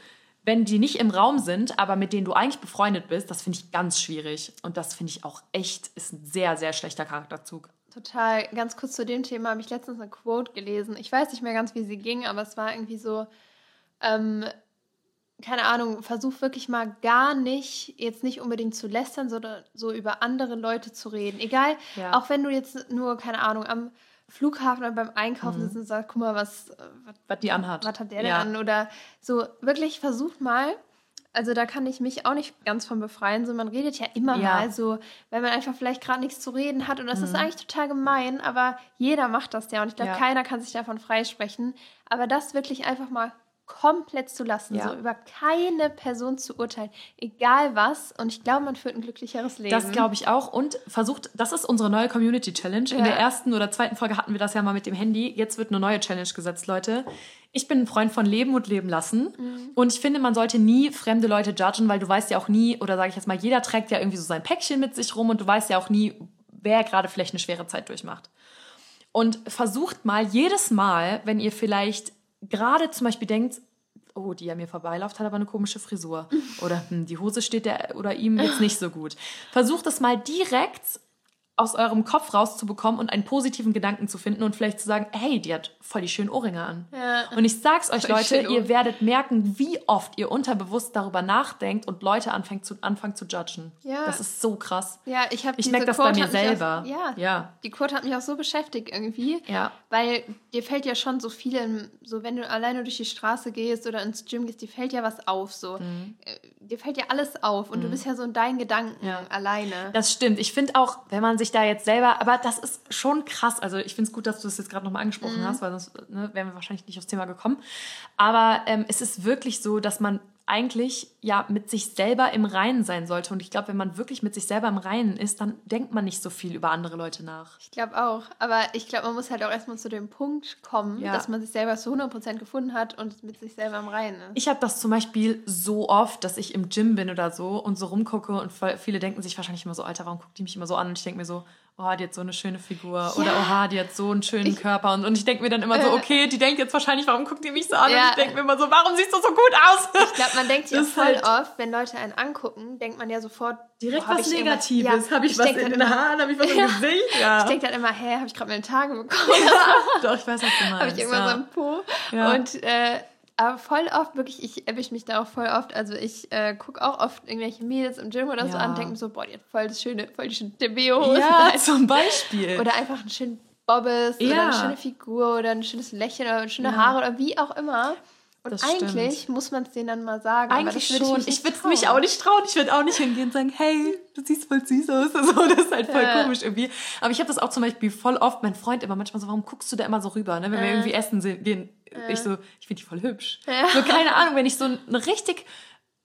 wenn die nicht im Raum sind, aber mit denen du eigentlich befreundet bist, das finde ich ganz schwierig. Und das finde ich auch echt, ist ein sehr, sehr schlechter Charakterzug. Total. Ganz kurz zu dem Thema habe ich letztens eine Quote gelesen. Ich weiß nicht mehr ganz, wie sie ging, aber es war irgendwie so, ähm, keine Ahnung, versuch wirklich mal gar nicht, jetzt nicht unbedingt zu lästern, sondern so über andere Leute zu reden. Egal, Ja. auch wenn du jetzt nur, keine Ahnung, am Flughafen oder beim Einkaufen sitzt und sagst, guck mal, was, äh, was Was die anhat. was hat der denn Ja. an? Oder so, wirklich versucht mal, also da kann ich mich auch nicht ganz von befreien, so man redet ja immer Ja. mal so, weil man einfach vielleicht gerade nichts zu reden hat und das Mhm. ist eigentlich total gemein, aber jeder macht das ja und ich glaube, Ja. keiner kann sich davon freisprechen, aber das wirklich einfach mal komplett zu lassen, Ja. so über keine Person zu urteilen, egal was und ich glaube, man führt ein glücklicheres Leben. Das glaube ich auch. Und versucht, das ist unsere neue Community Challenge. In Ja. der ersten oder zweiten Folge hatten wir das ja mal mit dem Handy. Jetzt wird eine neue Challenge gesetzt, Leute. Ich bin ein Freund von Leben und Leben lassen. Mhm. Und ich finde, man sollte nie fremde Leute judgen, weil du weißt ja auch nie, oder sage ich jetzt mal, jeder trägt ja irgendwie so sein Päckchen mit sich rum und du weißt ja auch nie, wer gerade vielleicht eine schwere Zeit durchmacht. Und versucht mal jedes Mal, wenn ihr vielleicht gerade zum Beispiel denkt, oh, die an mir vorbeiläuft, hat aber eine komische Frisur. Oder hm, die Hose steht der oder ihm jetzt nicht so gut. Versucht es mal direkt aus eurem Kopf rauszubekommen und einen positiven Gedanken zu finden und vielleicht zu sagen, hey, die hat voll die schönen Ohrringe an. Ja. Und ich sag's euch, Voll Leute, ihr werdet merken, wie oft ihr unterbewusst darüber nachdenkt und Leute anfängt zu, anfangen zu judgen. Ja. Das ist so krass. Ja, ich habe Ich diese merk das Quote bei mir selber. Auch, ja, Ja. die Quote hat mich auch so beschäftigt irgendwie. Ja. Weil dir fällt ja schon so viel, im- so wenn du alleine durch die Straße gehst oder ins Gym gehst, dir fällt ja was auf, so. Äh, Dir fällt ja alles auf und du bist ja so in deinen Gedanken Mhm. Ja. alleine. Das stimmt. Ich finde auch, wenn man sich da jetzt selber, aber das ist schon krass. Also ich finde es gut, dass du das jetzt gerade nochmal angesprochen Mhm. hast, weil sonst ne, wären wir wahrscheinlich nicht aufs Thema gekommen. Aber ähm, es ist wirklich so, dass man eigentlich ja mit sich selber im Reinen sein sollte. Und ich glaube, wenn man wirklich mit sich selber im Reinen ist, dann denkt man nicht so viel über andere Leute nach. Ich glaube auch. Aber ich glaube, man muss halt auch erstmal zu dem Punkt kommen, Ja. dass man sich selber zu 100% gefunden hat und mit sich selber im Reinen ist. Ich habe das zum Beispiel so oft, dass ich im Gym bin oder so und so rumgucke und viele denken sich wahrscheinlich immer so, Alter, warum guckt die mich immer so an? Und ich denke mir so, oh, die hat so eine schöne Figur oder oha, die hat so einen schönen Ich- Körper. Und, und ich denke mir dann immer so, Äh. okay, die denkt jetzt wahrscheinlich, warum guckt die mich so an? Ja. Und ich denke mir immer so, warum siehst du so gut aus? Ich glaube, man denkt ist voll halt- oft, wenn Leute einen angucken, denkt man ja sofort, Direkt hab was ich Negatives. Ja, habe ich, was denk in den Haaren? Habe ich was im Ja. Gesicht? Ja. Ich denke dann immer, hä, habe ich gerade meine Tage bekommen? Doch, ich weiß, was du meinst. habe ich irgendwann ja. so einen Po. Ja. Und äh, aber voll oft, wirklich, ich erwische mich da auch voll oft. Also ich äh, gucke auch oft irgendwelche Mädels im Gym oder so Ja. an und denke mir so, boah, die hat voll das schöne, voll die schöne DBO. ja, zum Beispiel. Oder einfach einen schönen Bobbes oder Ja. eine schöne Figur oder ein schönes Lächeln oder schöne Ja. Haare oder wie auch immer. Und Das eigentlich stimmt. muss man es denen dann mal sagen. aber Eigentlich würd schon. Ich, würde trauen. mich auch nicht trauen. Ich würde auch nicht hingehen und sagen, hey, du siehst voll süß aus. So, das ist halt voll Ja. komisch irgendwie. Aber ich habe das auch zum Beispiel voll oft, mein Freund immer manchmal so, warum guckst du da immer so rüber? Ne? Wenn wir Ja. irgendwie essen se- gehen, ich so, ich finde die voll hübsch. Ja. So, keine Ahnung, wenn ich so eine richtig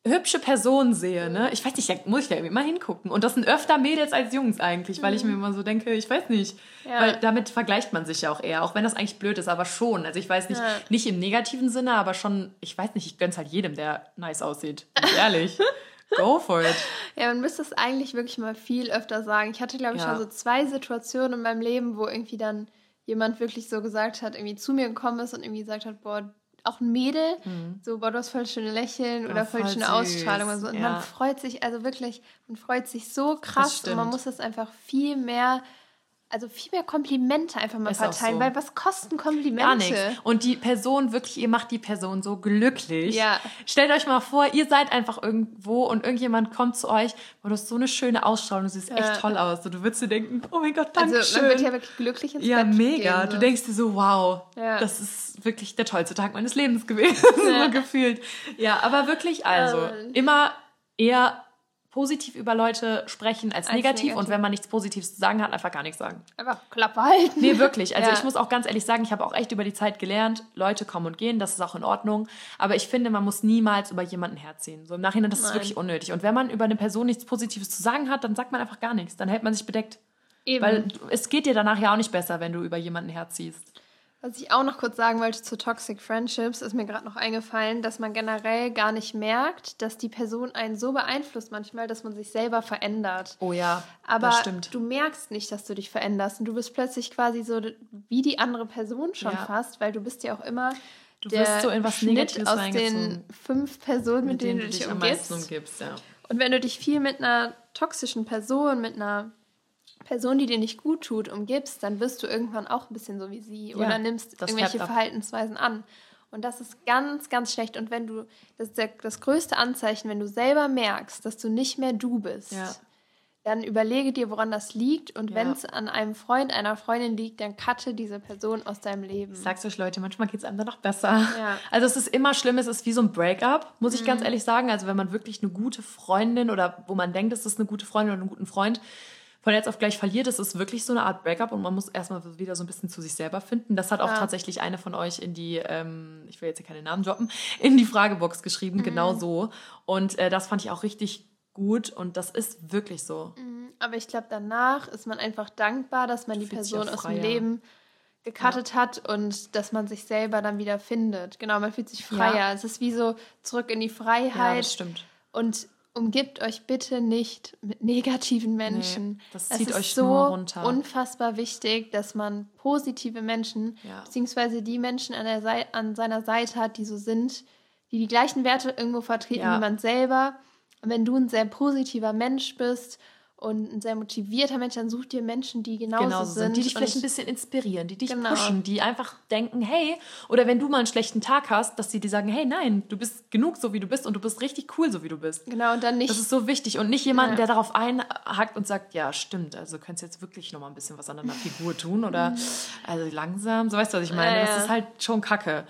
hübsche Person sehe, ne? Ich weiß nicht, da muss ich da irgendwie mal hingucken. Und das sind öfter Mädels als Jungs eigentlich, weil ich mir immer so denke, ich weiß nicht. Mhm. Ja. Weil damit vergleicht man sich ja auch eher, auch wenn das eigentlich blöd ist, aber schon. Also ich weiß nicht, Ja. nicht im negativen Sinne, aber schon, ich weiß nicht, ich gönn's halt jedem, der nice aussieht. Ehrlich. Go for it. Ja, man müsste es eigentlich wirklich mal viel öfter sagen. Ich hatte, glaube ich, Ja. schon so zwei Situationen in meinem Leben, wo irgendwie dann jemand wirklich so gesagt hat, irgendwie zu mir gekommen ist und irgendwie gesagt hat, boah, auch ein Mädel, so, boah, du hast voll schöne Lächeln oder voll, Mhm. voll schöne süß, Ausstrahlung und so. Und ja. man freut sich, also wirklich, man freut sich so krass und man muss das einfach viel mehr, also viel mehr Komplimente einfach mal Ist verteilen, so. weil was kosten Komplimente? Gar nichts. Und die Person, wirklich, ihr macht die Person so glücklich. Ja. Stellt euch mal vor, ihr seid einfach irgendwo und irgendjemand kommt zu euch, boah, du hast so eine schöne Ausstrahlung, du siehst Ja. echt toll aus. Und du würdest dir denken, oh mein Gott, danke Also schön. man wird ja wirklich glücklich ins Ja, Bett mega. Gehen, Du so. denkst dir so, wow, Ja. das ist wirklich der tollste Tag meines Lebens gewesen, Ja. so gefühlt. Ja, aber wirklich, also Ähm. immer eher positiv über Leute sprechen als, als negativ, negativ, und wenn man nichts Positives zu sagen hat, einfach gar nichts sagen. Einfach Klappe halten. Nee, wirklich. Also ja. ich muss auch ganz ehrlich sagen, ich habe auch echt über die Zeit gelernt, Leute kommen und gehen, das ist auch in Ordnung. Aber ich finde, man muss niemals über jemanden herziehen. So im Nachhinein, das Nein. ist wirklich unnötig. Und wenn man über eine Person nichts Positives zu sagen hat, dann sagt man einfach gar nichts. Dann hält man sich bedeckt. Eben. Weil es geht dir danach ja auch nicht besser, wenn du über jemanden herziehst. Was ich auch noch kurz sagen wollte zu Toxic Friendships, ist mir gerade noch eingefallen, dass man generell gar nicht merkt, dass die Person einen so beeinflusst manchmal, dass man sich selber verändert. Oh ja, aber das stimmt. du merkst nicht, dass du dich veränderst und du bist plötzlich quasi so wie die andere Person schon ja. fast, weil du bist ja auch immer du der wirst so in was Schnitt aus den fünf Personen, mit, mit denen, denen, du dich umgibst. umgibst ja. Und wenn du dich viel mit einer toxischen Person, mit einer Person, die dir nicht gut tut, umgibst, dann wirst du irgendwann auch ein bisschen so wie sie ja, oder nimmst irgendwelche Verhaltensweisen an. Und das ist ganz, ganz schlecht. Und wenn du, das ist der, das größte Anzeichen, wenn du selber merkst, dass du nicht mehr du bist, ja. dann überlege dir, woran das liegt. Und ja. wenn es an einem Freund, einer Freundin liegt, dann cutte diese Person aus deinem Leben. Ich sag's euch, Leute, manchmal geht es einem dann noch besser. Ja. Also es ist immer schlimm, es ist wie so ein Breakup, muss ich mhm. ganz ehrlich sagen. Also wenn man wirklich eine gute Freundin oder wo man denkt, es ist eine gute Freundin oder einen guten Freund von jetzt auf gleich verliert, es ist wirklich so eine Art Breakup und man muss erstmal wieder so ein bisschen zu sich selber finden. Das hat auch ja. tatsächlich eine von euch in die, ähm, ich will jetzt hier keine Namen droppen, in die Fragebox geschrieben, mhm. genau so. Und äh, das fand ich auch richtig gut und das ist wirklich so. Mhm. Aber ich glaube, danach ist man einfach dankbar, dass man die Person aus dem Leben gecuttet ja. hat und dass man sich selber dann wieder findet. Genau, man fühlt sich freier. Ja. Es ist wie so zurück in die Freiheit. Ja, das stimmt. Und umgibt euch bitte nicht mit negativen Menschen. Nee, das zieht es euch so nur runter. unfassbar wichtig, dass man positive Menschen, ja. beziehungsweise die Menschen an, der Seite, an seiner Seite hat, die so sind, die die gleichen Werte irgendwo vertreten ja. wie man selber. Und wenn du ein sehr positiver Mensch bist und ein sehr motivierter Mensch, dann such dir Menschen, die genauso, genauso sind. Die dich vielleicht ein bisschen inspirieren, die dich genau. pushen, die einfach denken, hey, oder wenn du mal einen schlechten Tag hast, dass sie dir sagen, hey, nein, du bist genug so, wie du bist und du bist richtig cool, so wie du bist. Genau, und dann nicht... Das ist so wichtig und nicht jemanden, ja. der darauf einhackt und sagt, ja, stimmt, also könntest jetzt wirklich noch mal ein bisschen was an deiner Figur tun oder also langsam, so weißt du, was ich meine? Ja, ja. Das ist halt schon kacke.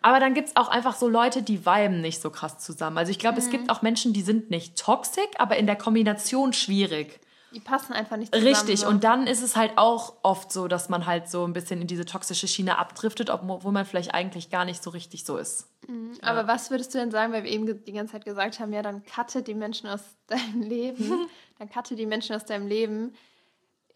Aber dann gibt es auch einfach so Leute, die viben nicht so krass zusammen. Also ich glaube, mhm. es gibt auch Menschen, die sind nicht toxisch, aber in der Kombination schwierig. Die passen einfach nicht zusammen. Richtig, so. und dann ist es halt auch oft so, dass man halt so ein bisschen in diese toxische Schiene abdriftet, obwohl man vielleicht eigentlich gar nicht so richtig so ist. Mhm. Ja. Aber was würdest du denn sagen, weil wir eben die ganze Zeit gesagt haben, ja, dann cutte die Menschen aus deinem Leben, dann cutte die Menschen aus deinem Leben.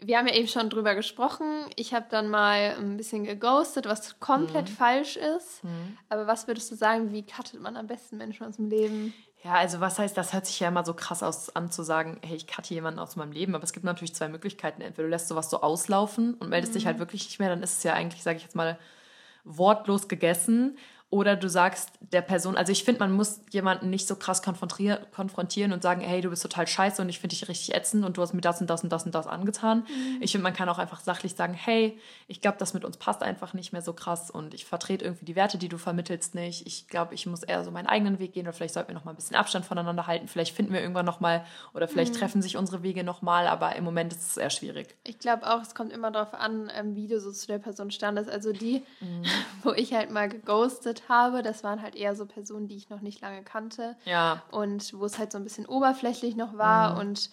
Wir haben ja eben schon drüber gesprochen. Ich habe dann mal ein bisschen geghostet, was komplett mhm. falsch ist. Mhm. Aber was würdest du sagen, wie cuttet man am besten Menschen aus dem Leben? Ja, also was heißt, das hört sich ja immer so krass aus, an zu sagen, hey, ich cutte jemanden aus meinem Leben, aber es gibt natürlich zwei Möglichkeiten. Entweder du lässt sowas so auslaufen und meldest mhm. dich halt wirklich nicht mehr, dann ist es ja eigentlich, sage ich jetzt mal, wortlos gegessen. Oder du sagst der Person, also ich finde, man muss jemanden nicht so krass konfrontieren und sagen, hey, du bist total scheiße und ich finde dich richtig ätzend und du hast mir das und das und das und das angetan. Mhm. Ich finde, man kann auch einfach sachlich sagen, hey, ich glaube, das mit uns passt einfach nicht mehr so krass und ich vertrete irgendwie die Werte, die du vermittelst, nicht. Ich glaube, ich muss eher so meinen eigenen Weg gehen oder vielleicht sollten wir noch mal ein bisschen Abstand voneinander halten. Vielleicht finden wir irgendwann noch mal oder vielleicht mhm. treffen sich unsere Wege noch mal, aber im Moment ist es eher schwierig. Ich glaube auch, es kommt immer darauf an, ähm, wie du so zu der Person standest. Also die, mhm. wo ich halt mal geghostet habe, das waren halt eher so Personen, die ich noch nicht lange kannte. Ja. Und wo es halt so ein bisschen oberflächlich noch war. Mhm. Und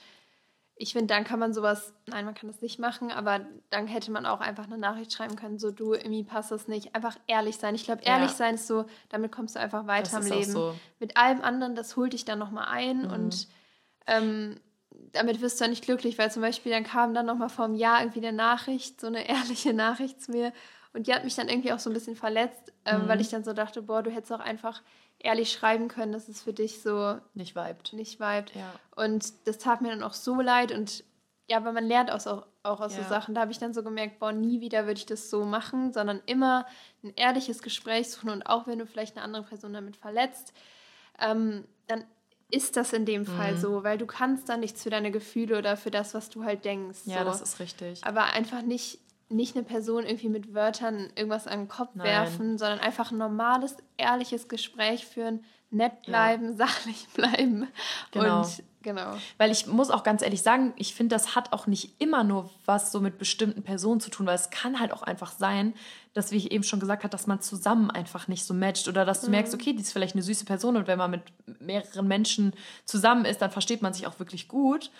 ich finde, dann kann man sowas, nein, man kann das nicht machen, aber dann hätte man auch einfach eine Nachricht schreiben können, so du, irgendwie passt das nicht. Einfach ehrlich sein. Ich glaube, ehrlich ja. sein ist so, damit kommst du einfach weiter das im Leben. So. Mit allem anderen, das holt dich dann nochmal ein mhm. und ähm, damit wirst du ja nicht glücklich, weil zum Beispiel dann kam dann nochmal vor einem Jahr irgendwie eine Nachricht, so eine ehrliche Nachricht zu mir und die hat mich dann irgendwie auch so ein bisschen verletzt, ähm, mhm. weil ich dann so dachte, boah, du hättest auch einfach ehrlich schreiben können, dass es für dich so nicht vibet. Nicht vibet. Ja. Und das tat mir dann auch so leid und ja, aber man lernt auch, auch aus ja. so Sachen. Da habe ich dann so gemerkt, boah, nie wieder würde ich das so machen, sondern immer ein ehrliches Gespräch suchen und auch wenn du vielleicht eine andere Person damit verletzt, ähm, dann ist das in dem Fall mhm. so, weil du kannst da nichts für deine Gefühle oder für das, was du halt denkst. Ja, so. das ist richtig. Aber einfach nicht nicht eine Person irgendwie mit Wörtern irgendwas an den Kopf Nein. werfen, sondern einfach ein normales, ehrliches Gespräch führen, nett bleiben, ja. sachlich bleiben. Genau. Und genau. Weil ich muss auch ganz ehrlich sagen, ich finde, das hat auch nicht immer nur was so mit bestimmten Personen zu tun, weil es kann halt auch einfach sein, dass, wie ich eben schon gesagt habe, dass man zusammen einfach nicht so matcht oder dass du mhm. merkst, okay, die ist vielleicht eine süße Person und wenn man mit mehreren Menschen zusammen ist, dann versteht man sich auch wirklich gut.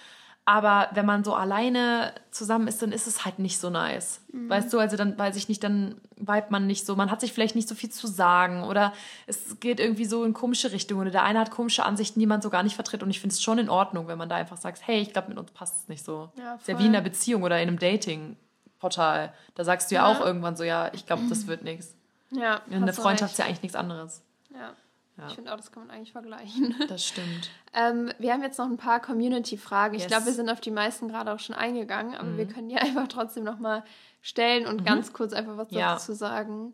Aber wenn man so alleine zusammen ist, dann ist es halt nicht so nice. Mhm. Weißt du, also dann weiß ich nicht, dann weibt man nicht so, man hat sich vielleicht nicht so viel zu sagen oder es geht irgendwie so in komische Richtungen oder der eine hat komische Ansichten, die man so gar nicht vertritt. Und ich finde es schon in Ordnung, wenn man da einfach sagt, hey, ich glaube, mit uns passt es nicht so. Ja, ist ja wie in einer Beziehung oder in einem Dating-Portal. Da sagst du ja, ja auch irgendwann so, ja, ich glaube, das wird nichts. Ja. Eine Freundschaft ist ja eigentlich nichts anderes. Ja. Ja. Ich finde auch, das kann man eigentlich vergleichen. Das stimmt. ähm, wir haben jetzt noch ein paar Community-Fragen. Yes. Ich glaube, wir sind auf die meisten gerade auch schon eingegangen, aber mhm. wir können die einfach trotzdem nochmal stellen und mhm. ganz kurz einfach was ja. dazu sagen.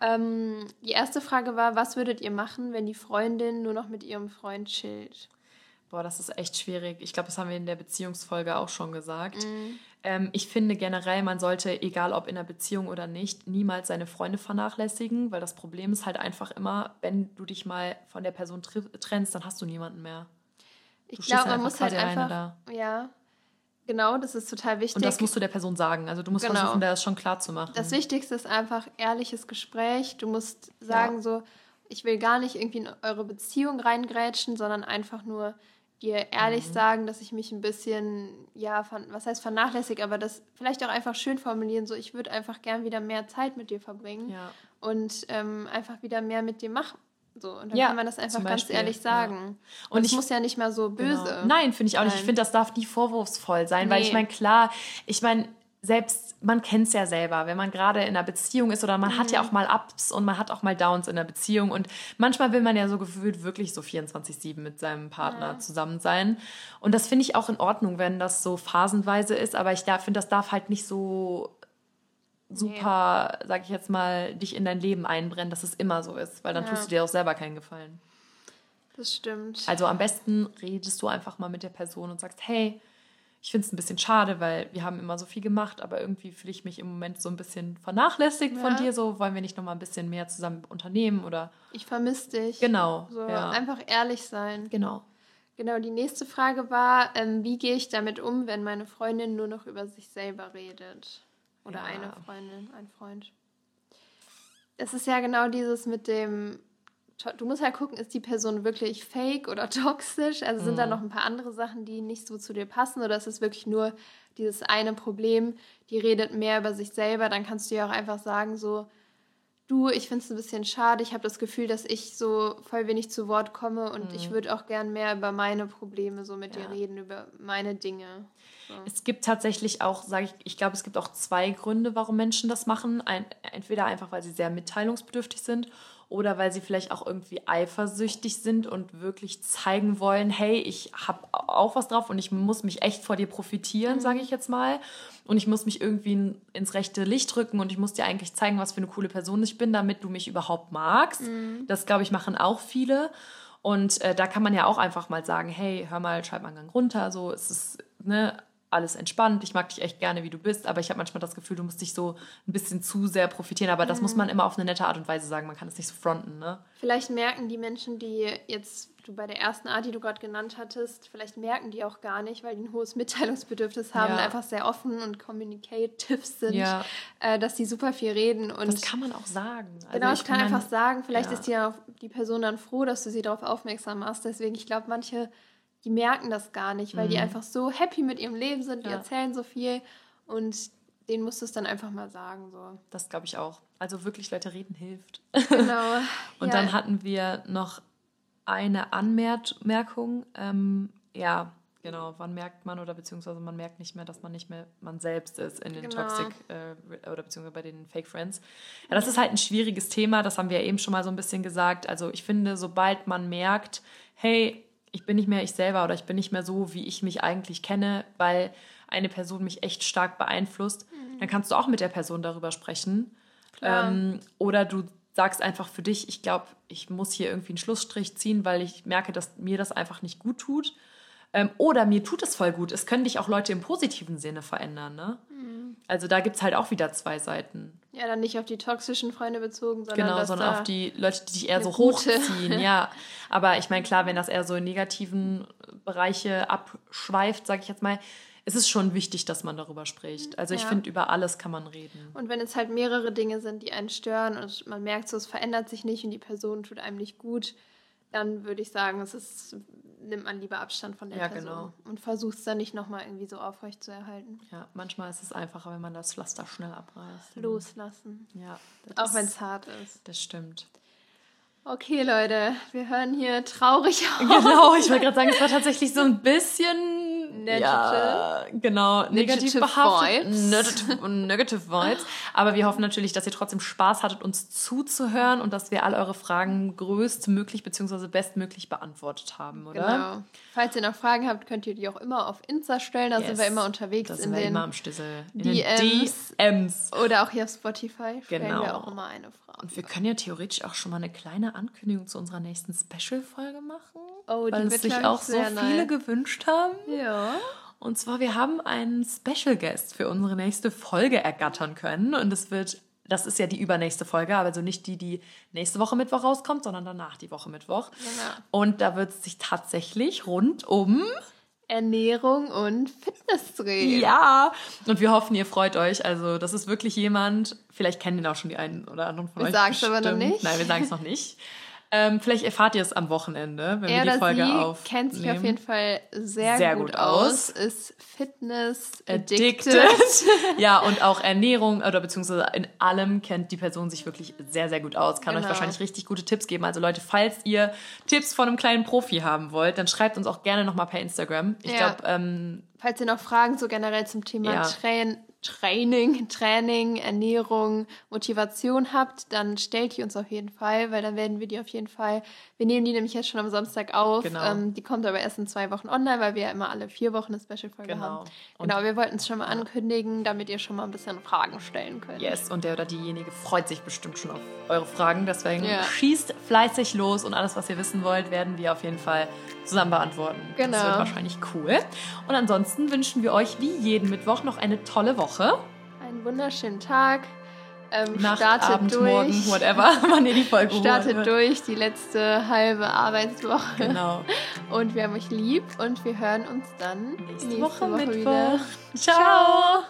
Ähm, die erste Frage war, was würdet ihr machen, wenn die Freundin nur noch mit ihrem Freund chillt? Boah, das ist echt schwierig. Ich glaube, das haben wir in der Beziehungsfolge auch schon gesagt. Mhm. Ähm, ich finde generell, man sollte, egal ob in einer Beziehung oder nicht, niemals seine Freunde vernachlässigen, weil das Problem ist halt einfach immer, wenn du dich mal von der Person trennst, dann hast du niemanden mehr. Du ich glaube, man muss halt einfach, da. ja, genau, das ist total wichtig. Und das musst du der Person sagen. Also du musst genau. versuchen, das schon klar zu machen. Das Wichtigste ist einfach ehrliches Gespräch. Du musst sagen ja. so, ich will gar nicht irgendwie in eure Beziehung reingrätschen, sondern einfach nur dir ehrlich mhm. sagen, dass ich mich ein bisschen, ja, von, was heißt vernachlässigt, aber das vielleicht auch einfach schön formulieren, so ich würde einfach gern wieder mehr Zeit mit dir verbringen ja. und ähm, einfach wieder mehr mit dir machen. So, und dann ja, kann man das einfach ganz ehrlich sagen. Ja. Und, und ich muss ja nicht mal so böse. Genau. Nein, finde ich auch nicht. Ich finde, das darf nie vorwurfsvoll sein, nee. weil ich meine, klar, ich meine, selbst, man kennt es ja selber, wenn man gerade in einer Beziehung ist oder man mhm. hat ja mhm. auch mal Ups und man hat auch mal Downs in der Beziehung und manchmal will man ja so gefühlt wirklich so 24-7 mit seinem Partner ja. zusammen sein. Und das finde ich auch in Ordnung, wenn das so phasenweise ist, aber ich finde, das darf halt nicht so super, nee. sag ich jetzt mal, dich in dein Leben einbrennen, dass es immer so ist, weil dann ja. tust du dir auch selber keinen Gefallen. Das stimmt. Also am besten redest du einfach mal mit der Person und sagst, hey, ich finde es ein bisschen schade, weil wir haben immer so viel gemacht, aber irgendwie fühle ich mich im Moment so ein bisschen vernachlässigt ja. von dir. So wollen wir nicht noch mal ein bisschen mehr zusammen unternehmen oder? Ich vermisse dich. Genau. So ja. einfach ehrlich sein. Genau. Genau. Die nächste Frage war, ähm, wie gehe ich damit um, wenn meine Freundin nur noch über sich selber redet oder ja. eine Freundin, ein Freund? Es ist ja genau dieses mit dem du musst halt gucken, ist die Person wirklich fake oder toxisch? Also sind mhm. da noch ein paar andere Sachen, die nicht so zu dir passen oder ist es wirklich nur dieses eine Problem, die redet mehr über sich selber, dann kannst du ja auch einfach sagen so, du, ich finde es ein bisschen schade, ich habe das Gefühl, dass ich so voll wenig zu Wort komme und mhm. ich würde auch gern mehr über meine Probleme so mit ja. dir reden, über meine Dinge. So. Es gibt tatsächlich auch, sage ich, ich glaube, es gibt auch zwei Gründe, warum Menschen das machen. Ein, entweder einfach, weil sie sehr mitteilungsbedürftig sind oder weil sie vielleicht auch irgendwie eifersüchtig sind und wirklich zeigen wollen, hey, ich habe auch was drauf und ich muss mich echt vor dir profitieren, mhm. sage ich jetzt mal. Und ich muss mich irgendwie ins rechte Licht rücken und ich muss dir eigentlich zeigen, was für eine coole Person ich bin, damit du mich überhaupt magst. Mhm. Das, glaube ich, machen auch viele. Und äh, da kann man ja auch einfach mal sagen, hey, hör mal, schreib mal einen Gang runter, so es ist ne, alles entspannt, ich mag dich echt gerne, wie du bist, aber ich habe manchmal das Gefühl, du musst dich so ein bisschen zu sehr profitieren. Aber das muss man immer auf eine nette Art und Weise sagen, man kann es nicht so fronten. Ne? Vielleicht merken die Menschen, die jetzt du bei der ersten Art, die du gerade genannt hattest, vielleicht merken die auch gar nicht, weil die ein hohes Mitteilungsbedürfnis haben, ja. einfach sehr offen und communicative sind, ja. äh, dass die super viel reden. Und das kann man auch sagen. Also genau, das kann man einfach sagen. Vielleicht ja. ist die, die Person dann froh, dass du sie darauf aufmerksam machst. Deswegen, ich glaube, manche die merken das gar nicht, weil mhm. die einfach so happy mit ihrem Leben sind, die ja. erzählen so viel und denen musst du es dann einfach mal sagen. So. Das glaube ich auch. Also wirklich Leute reden hilft. Genau. und ja. dann hatten wir noch eine Anmerkung. Ähm, ja, genau. Wann merkt man oder beziehungsweise man merkt nicht mehr, dass man nicht mehr man selbst ist in den genau. Toxic äh, oder beziehungsweise bei den Fake Friends. Ja, das ist halt ein schwieriges Thema. Das haben wir ja eben schon mal so ein bisschen gesagt. Also ich finde, sobald man merkt, hey, ich bin nicht mehr ich selber oder ich bin nicht mehr so, wie ich mich eigentlich kenne, weil eine Person mich echt stark beeinflusst, mhm. dann kannst du auch mit der Person darüber sprechen. Ähm, oder du sagst einfach für dich, ich glaube, ich muss hier irgendwie einen Schlussstrich ziehen, weil ich merke, dass mir das einfach nicht gut tut. Ähm, oder mir tut es voll gut. Es können dich auch Leute im positiven Sinne verändern. Ne? Mhm. Also da gibt es halt auch wieder zwei Seiten. Ja, dann nicht auf die toxischen Freunde bezogen, sondern, Genau, sondern auf die Leute, die dich eher so gute- hochziehen, ja. Aber ich meine, klar, wenn das eher so in negativen Bereiche abschweift, sage ich jetzt mal, ist es schon wichtig, dass man darüber spricht. Also ich Ja. finde, über alles kann man reden. Und wenn es halt mehrere Dinge sind, die einen stören und man merkt so, es verändert sich nicht und die Person tut einem nicht gut, dann würde ich sagen, es ist, nimmt man lieber Abstand von der Ja, Person genau. und versucht es dann nicht nochmal irgendwie so aufrecht zu erhalten. Ja, manchmal ist es einfacher, wenn man das Pflaster schnell abreißt. Loslassen. Ja, Auch wenn es hart ist. Das stimmt. Okay, Leute, wir hören hier traurig auf. Genau, ich wollte gerade sagen, es war tatsächlich so ein bisschen Negative. ja, genau, negativ behaftet. Negative, negative Vibes. Aber wir hoffen natürlich, dass ihr trotzdem Spaß hattet, uns zuzuhören und dass wir all eure Fragen größtmöglich bzw. bestmöglich beantwortet haben, oder? Genau. Falls ihr noch Fragen habt, könnt ihr die auch immer auf Insta stellen. Da sind Yes. wir immer unterwegs Da in sind wir den immer am Schlüssel. In DMs. DMs. oder auch hier auf Spotify stellen Genau. wir auch immer eine Frage. Und wir können ja theoretisch auch schon mal eine kleine Ankündigung zu unserer nächsten Special-Folge machen. Oh, die weil es sich auch so viele nice. gewünscht haben. Ja. Und zwar, wir haben einen Special Guest für unsere nächste Folge ergattern können. Und es wird, das ist ja die übernächste Folge, aber also nicht die, die nächste Woche Mittwoch rauskommt, sondern danach die Woche Mittwoch. Genau. Und da wird es sich tatsächlich rund um Ernährung und Fitness drehen. Ja, und wir hoffen, ihr freut euch. Also, das ist wirklich jemand, vielleicht kennen ihn auch schon die einen oder anderen von Wir euch. sagen's aber noch nicht. Nein, wir sagen es noch nicht. Ähm, vielleicht erfahrt ihr es am Wochenende, wenn Er wir die Folge sie aufnehmen. kennt sich auf jeden Fall sehr, Sehr gut, gut aus, aus. ist Fitness Addicted. addicted. ja, und auch Ernährung oder beziehungsweise in allem kennt die Person sich wirklich sehr, sehr gut aus. Kann euch Genau. wahrscheinlich richtig gute Tipps geben. Also Leute, falls ihr Tipps von einem kleinen Profi haben wollt, dann schreibt uns auch gerne nochmal per Instagram. Ich Ja. glaube, ähm, Falls ihr noch Fragen so generell zum Thema Ja. Train Training, Training, Ernährung, Motivation habt, dann stellt die uns auf jeden Fall, weil dann werden wir die auf jeden Fall, wir nehmen die nämlich jetzt schon am Samstag auf. Genau. Ähm, die kommt aber erst in zwei Wochen online, weil wir ja immer alle vier Wochen eine Special-Folge Genau. haben. Und- Genau, wir wollten es schon mal ankündigen, damit ihr schon mal ein bisschen Fragen stellen könnt. Yes, und der oder diejenige freut sich bestimmt schon auf eure Fragen. Deswegen Ja. schießt fleißig los und alles, was ihr wissen wollt, werden wir auf jeden Fall zusammen beantworten. Das Genau. wird wahrscheinlich cool. Und ansonsten wünschen wir euch wie jeden Mittwoch noch eine tolle Woche. Einen wunderschönen Tag. Ähm, Nacht, startet Abend, durch. Morgen, whatever, wann ihr die Folge Startet durch die letzte halbe Arbeitswoche. Genau. Und wir haben euch lieb und wir hören uns dann Nächste, Woche, Mittwoch. wieder. Ciao.